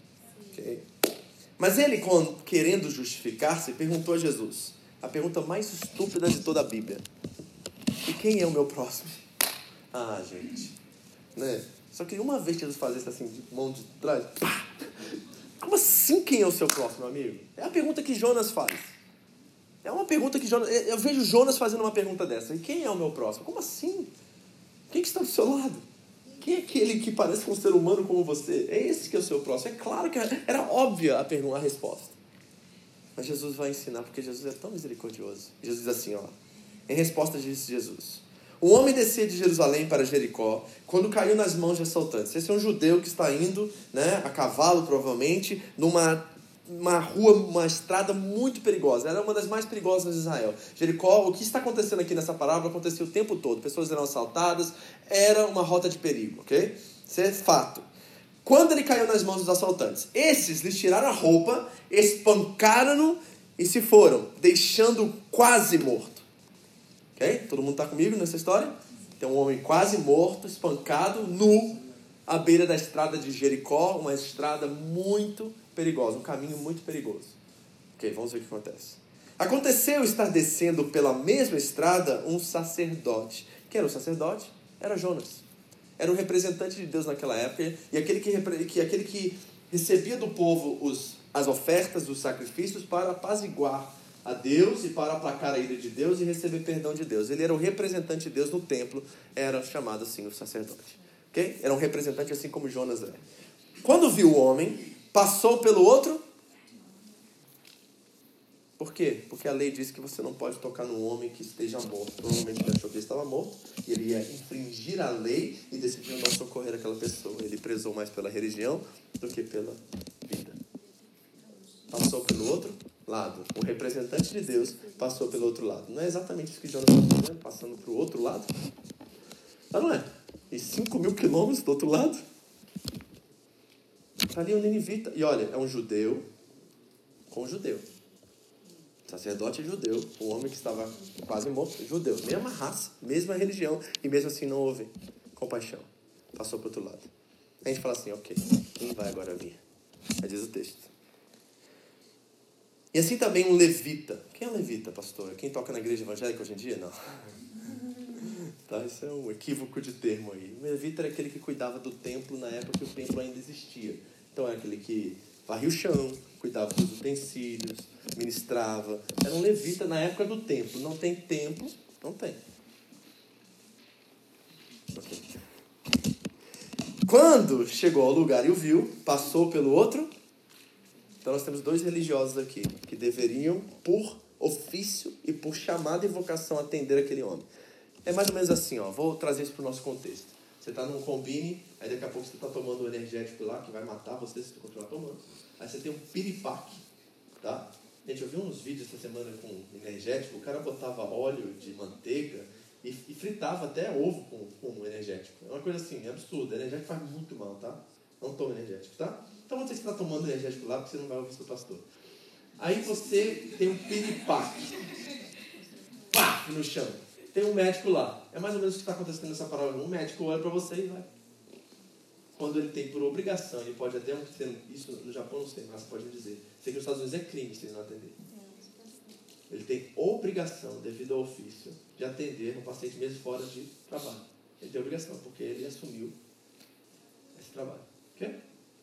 Mas ele, querendo justificar-se, perguntou a Jesus a pergunta mais estúpida de toda a Bíblia: E quem é o meu próximo? Ah, gente. Né? Só que uma vez que Jesus fazia isso assim, de mão de trás, pá! Como assim quem é o seu próximo, amigo? É a pergunta que Jonas faz. É uma pergunta que Jonas. Eu vejo Jonas fazendo uma pergunta dessa. E quem é o meu próximo? Como assim? Quem que está do seu lado? Quem é aquele que parece um ser humano como você? É esse que é o seu próximo. É claro que era óbvia a pergunta, a resposta. Mas Jesus vai ensinar, porque Jesus é tão misericordioso. Jesus diz assim, ó. Em resposta disse Jesus. O homem descia de Jerusalém para Jericó quando caiu nas mãos de assaltantes. Esse é um judeu que está indo, né, a cavalo provavelmente, numa uma rua, uma estrada muito perigosa. Era uma das mais perigosas de Israel. Jericó, o que está acontecendo aqui nessa parábola acontecia o tempo todo. Pessoas eram assaltadas, era uma rota de perigo, ok? Isso é fato. Quando ele caiu nas mãos dos assaltantes, esses lhes tiraram a roupa, espancaram-no e se foram, deixando-o quase morto. Ok? Todo mundo está comigo nessa história? Tem um homem quase morto, espancado, nu, à beira da estrada de Jericó, uma estrada muito perigosa, um caminho muito perigoso. Ok, vamos ver o que acontece. Aconteceu estar descendo pela mesma estrada um sacerdote. Quem era o sacerdote? Era Jonas. Era o representante de Deus naquela época e aquele que, que, aquele que recebia do povo os, as ofertas, os sacrifícios para apaziguar a Deus e para aplacar a ira de Deus e receber perdão de Deus. Ele era o representante de Deus no templo, era chamado assim o sacerdote. Okay? Era um representante assim como Jonas era. Quando viu o homem, passou pelo outro. Por quê? Porque a lei diz que você não pode tocar num homem que esteja morto. Provavelmente ele achou que ele estava morto e ele ia infringir a lei e decidiu não socorrer aquela pessoa. Ele prezou mais pela religião do que pela vida. Passou pelo outro lado. O representante de Deus passou pelo outro lado. Não é exatamente isso que Jonas está dizendo, passando para o outro lado? Mas não é. E 5 mil quilômetros do outro lado? Está ali um ninivita. E olha, é um judeu com judeu. Sacerdote judeu, um homem que estava quase morto, judeu. Mesma raça, mesma religião, e mesmo assim não houve compaixão. Passou para o outro lado. A gente fala assim, ok, quem vai agora vir? Aí diz o texto. E assim também um levita. Quem é levita, pastor? Quem toca na igreja evangélica hoje em dia? Não. Tá? Isso é um equívoco de termo aí. O levita era aquele que cuidava do templo na época que o templo ainda existia. Então era aquele que varria o chão, cuidava dos utensílios, ministrava. Era um levita na época do templo. Não tem templo? Não tem. Quando chegou ao lugar e o viu, passou pelo outro. Então nós temos dois religiosos aqui que deveriam, por ofício e por chamada e vocação, atender aquele homem. É mais ou menos assim, ó. Vou trazer isso para o nosso contexto. Você está num combine, aí daqui a pouco você está tomando um energético lá que vai matar você se você continuar tomando. Aí você tem um piripaque, tá? Gente, eu vi uns vídeos essa semana com energético, o cara botava óleo de manteiga e, e fritava até ovo com, com energético. É uma coisa assim, absurda. Energético faz muito mal, tá? Não toma energético, tá? Então você está tomando energético lá porque você não vai ouvir seu pastor. Aí você tem um piripaque. Pá! No chão tem um médico lá. É mais ou menos o que está acontecendo nessa palavra. Um médico olha para você e vai. Quando ele tem por obrigação, ele pode até, isso no Japão não sei, mas pode dizer. Sei que nos Estados Unidos é crime se ele não atender. Ele tem obrigação, devido ao ofício, de atender um paciente mesmo fora de trabalho. Ele tem obrigação, porque ele assumiu esse trabalho. Ok?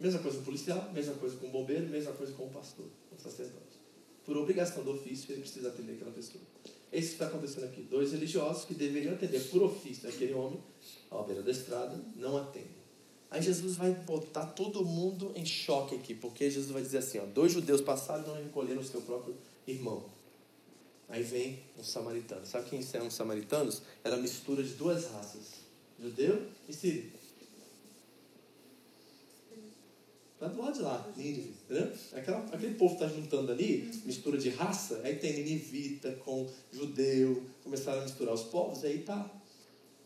Mesma coisa com o policial, mesma coisa com o bombeiro, mesma coisa com o pastor, com o sacerdote. Por obrigação do ofício, ele precisa atender aquela pessoa. É isso que está acontecendo aqui. Dois religiosos que deveriam atender por ofício aquele homem, à beira da estrada, não atendem. Aí Jesus vai botar todo mundo em choque aqui, porque Jesus vai dizer assim: ó, dois judeus passaram não recolheram o seu próprio irmão. Aí vem um samaritano. Sabe quem são os samaritanos? Era a mistura de duas raças: judeu e sírio. Está do lado de lá, Nínive. Entendeu? Aquela, aquele povo está juntando ali, mistura de raça, aí tem ninivita com judeu, começaram a misturar os povos, aí tá.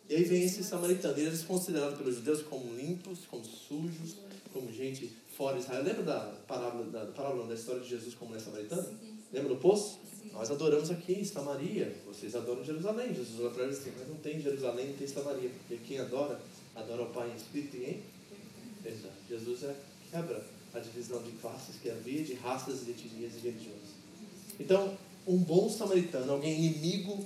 E aí vem esse samaritano. E eles são considerados pelos judeus como limpos, como sujos, como gente fora de Israel. Lembra da parábola, da, parábola, da história de Jesus como mulher samaritana? Lembra do poço? Nós adoramos aqui em Samaria, vocês adoram Jerusalém. Jesus olha para eles assim, mas não tem Jerusalém, não tem Samaria, porque quem adora, adora o Pai em Espírito e em verdade. Jesus é, quebra a divisão de classes que havia, de raças, de etnias e religiões. Então, um bom samaritano, alguém inimigo,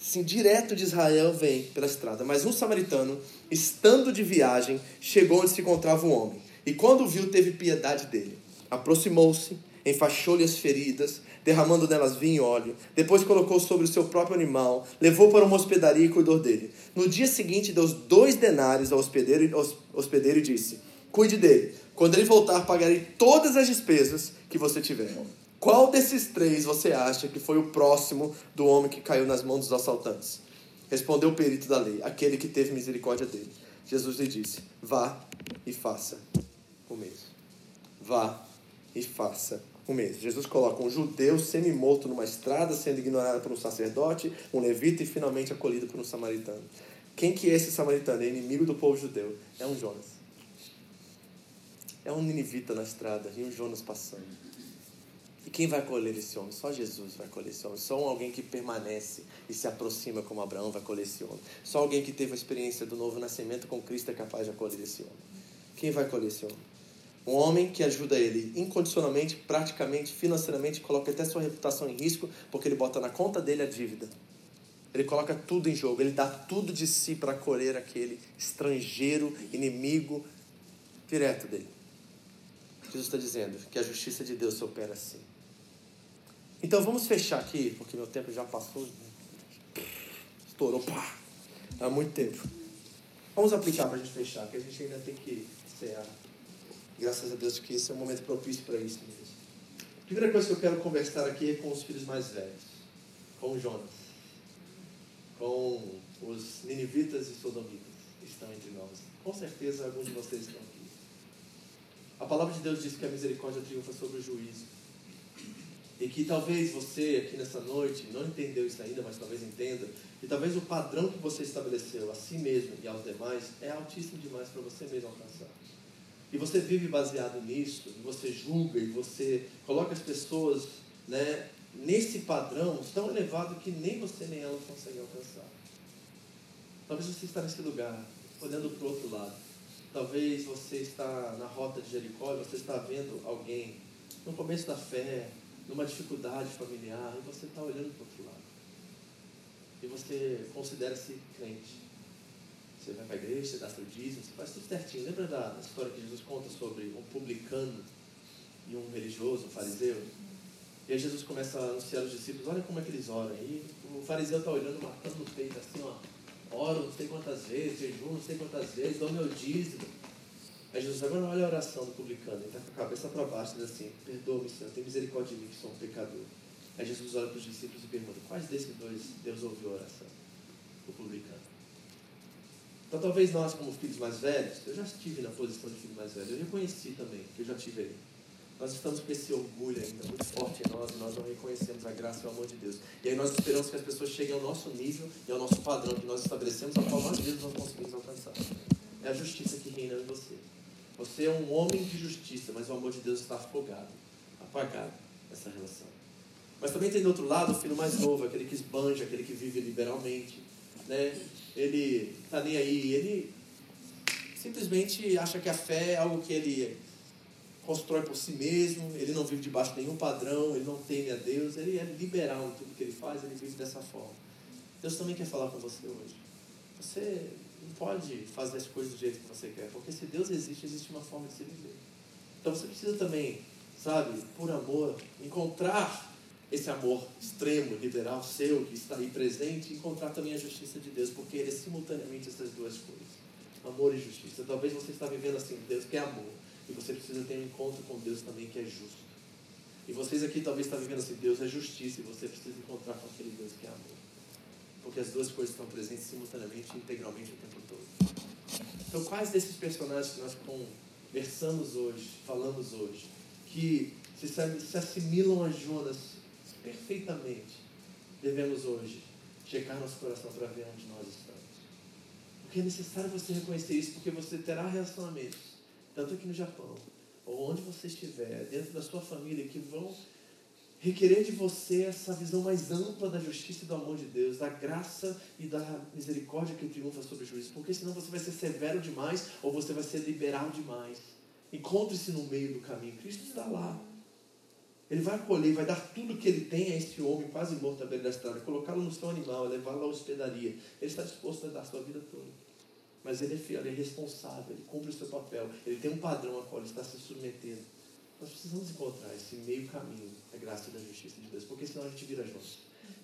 assim, direto de Israel, vem pela estrada. Mas um samaritano, estando de viagem, chegou onde se encontrava o homem. E quando viu, teve piedade dele. Aproximou-se, enfaixou-lhe as feridas, derramando nelas vinho e óleo. Depois colocou sobre o seu próprio animal, levou para uma hospedaria e cuidou dele. No dia seguinte, deu dois denários ao hospedeiro, hospedeiro e disse: Cuide dele. Quando ele voltar, pagarei todas as despesas que você tiver. Qual desses três você acha que foi o próximo do homem que caiu nas mãos dos assaltantes? Respondeu o perito da lei, aquele que teve misericórdia dele. Jesus lhe disse: Vá e faça o mesmo. Vá e faça o mesmo. Jesus coloca um judeu semi-morto numa estrada, sendo ignorado por um sacerdote, um levita e finalmente acolhido por um samaritano. Quem que é esse samaritano? É inimigo do povo judeu. É um Jonas. É um ninivita na estrada e um Jonas passando. E quem vai colher esse homem? Só Jesus vai colher esse homem. Só alguém que permanece e se aproxima como Abraão vai colher esse homem. Só alguém que teve a experiência do novo nascimento com Cristo é capaz de acolher esse homem. Quem vai colher esse homem? Um homem que ajuda ele incondicionalmente, praticamente, financeiramente, coloca até sua reputação em risco, porque ele bota na conta dele a dívida. Ele coloca tudo em jogo, ele dá tudo de si para acolher aquele estrangeiro, inimigo, direto dele. Jesus está dizendo que a justiça de Deus se opera assim. Então vamos fechar aqui, porque meu tempo já passou. Estourou, pá! Há muito tempo. Vamos aplicar para a gente fechar, que a gente ainda tem que encerrar. Graças a Deus que esse é um momento propício para isso mesmo. A primeira coisa que eu quero conversar aqui é com os filhos mais velhos, com o Jonas, com os ninivitas e sodomitas que estão entre nós. Com certeza alguns de vocês estão. A palavra de Deus diz que a misericórdia triunfa sobre o juízo. E que talvez você aqui nessa noite não entendeu isso ainda, mas talvez entenda, que talvez o padrão que você estabeleceu a si mesmo e aos demais é altíssimo demais para você mesmo alcançar. E você vive baseado nisso, e você julga, e você coloca as pessoas né, nesse padrão tão elevado que nem você nem elas conseguem alcançar. Talvez você está nesse lugar, olhando para o outro lado. Talvez você está na rota de Jericó e você está vendo alguém no começo da fé, numa dificuldade familiar, e você está olhando para o outro lado. E você considera-se crente. Você vai para a igreja, você dá seu dízimo, você faz tudo certinho. Lembra da história que Jesus conta sobre um publicano e um religioso, um fariseu? E aí Jesus começa a anunciar aos discípulos, olha como é que eles oram. E o fariseu está olhando, matando no peito assim, ó. Oro não sei quantas vezes, jejum não sei quantas vezes, dou meu dízimo. Aí Jesus agora olha a oração do publicano, ele está com a cabeça para baixo, diz assim, perdoa-me, Senhor, tem misericórdia de mim, que sou um pecador. Aí Jesus olha para os discípulos e pergunta, quais desses dois Deus ouviu a oração? O publicano. Então talvez nós, como filhos mais velhos, eu já estive na posição de filho mais velho, eu reconheci também que eu já tive aí. Nós estamos com esse orgulho ainda muito forte em nós e nós não reconhecemos a graça e o amor de Deus. E aí nós esperamos que as pessoas cheguem ao nosso nível e ao nosso padrão que nós estabelecemos, ao qual nós mesmos não conseguimos alcançar. É a justiça que reina em você. Você é um homem de justiça, mas o amor de Deus está afogado, apagado nessa relação. Mas também tem do outro lado o filho mais novo, aquele que esbanja, aquele que vive liberalmente. Né? Ele está nem aí, ele simplesmente acha que a fé é algo que ele constrói por si mesmo, ele não vive debaixo de nenhum padrão, ele não teme a Deus, ele é liberal em tudo que ele faz, ele vive dessa forma. Deus também quer falar com você hoje. Você não pode fazer as coisas do jeito que você quer, porque se Deus existe, existe uma forma de se viver. Então você precisa também, sabe, por amor, encontrar esse amor extremo, liberal seu, que está aí presente, e encontrar também a justiça de Deus, porque ele é simultaneamente essas duas coisas. Amor e justiça. Talvez você está vivendo assim, Deus quer amor, e você precisa ter um encontro com Deus também que é justo. E vocês aqui talvez estão vivendo assim, Deus é justiça, e você precisa encontrar com aquele Deus que é amor. Porque as duas coisas estão presentes simultaneamente integralmente o tempo todo. Então, quais desses personagens que nós versamos hoje, falamos hoje, que se, se assimilam a Jonas perfeitamente, devemos hoje checar nosso coração para ver onde nós estamos. Porque é necessário você reconhecer isso, porque você terá relacionamentos, tanto aqui no Japão, ou onde você estiver, dentro da sua família, que vão requerer de você essa visão mais ampla da justiça e do amor de Deus, da graça e da misericórdia que triunfa sobre o juízo. Porque senão você vai ser severo demais ou você vai ser liberal demais. Encontre-se no meio do caminho. Cristo está lá. Ele vai acolher, vai dar tudo que ele tem a esse homem quase morto à beira da estrada, colocá-lo no seu animal, levá-lo à hospedaria. Ele está disposto a dar sua vida toda. Mas ele é fiel, ele é responsável, ele cumpre o seu papel, ele tem um padrão a qual ele está se submetendo. Nós precisamos encontrar esse meio caminho da graça e da justiça de Deus, porque senão a gente vira Jonas.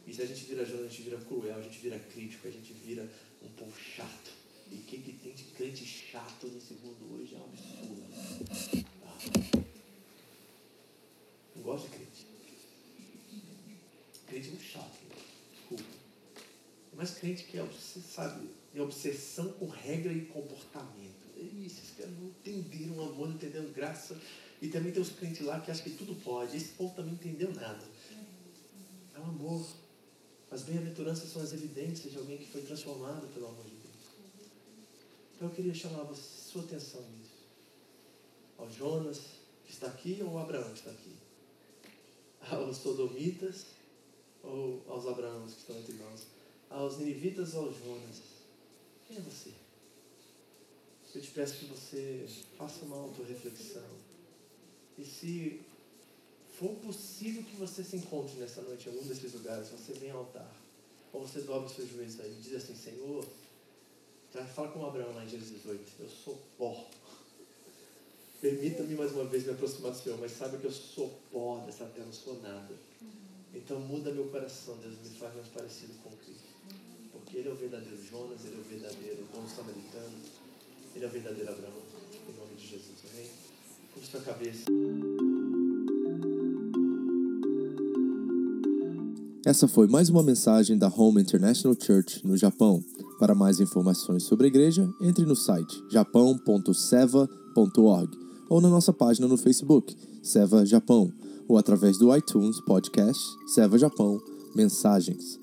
E se a gente vira Jonas, a gente vira cruel, a gente vira crítico, a gente vira um povo chato. E o que, que tem de crente chato nesse mundo hoje é um absurdo. Não gosto de crente. Crente é muito chato, desculpa. Mas crente que é, sabe, é obsessão com regra e comportamento. É esses caras não entenderam amor, não entenderam graça. E também tem os crentes lá que acham que tudo pode. Esse povo também não entendeu nada. É o amor. As bem-aventuranças são as evidências de alguém que foi transformado pelo amor de Deus. Então eu queria chamar a sua atenção nisso. Ao Jonas que está aqui ou ao Abraão que está aqui? Aos sodomitas ou aos Abraãos que estão entre nós? Aos ninivitas ou aos Jonas? Quem é você? Eu te peço que você faça uma auto-reflexão. E se for possível que você se encontre nessa noite em algum desses lugares, você vem ao altar, ou você dobra os seus joelhos aí e diz assim, Senhor, fala com Abraão lá em Gênesis 18, eu sou pó. Permita-me mais uma vez me aproximar do Senhor, mas saiba que eu sou pó dessa terra, não sou nada. Então muda meu coração, Deus, me faz mais parecido com Ele é o verdadeiro Jonas, Ele é o verdadeiro bom samaritano, Ele é o verdadeiro Abraão. Em nome de Jesus, amém? Curte sua cabeça. Essa foi mais uma mensagem da Home International Church no Japão. Para mais informações sobre a igreja, entre no site japão.seva.org ou na nossa página no Facebook, Seva Japão, ou através do iTunes Podcast Seva Japão Mensagens.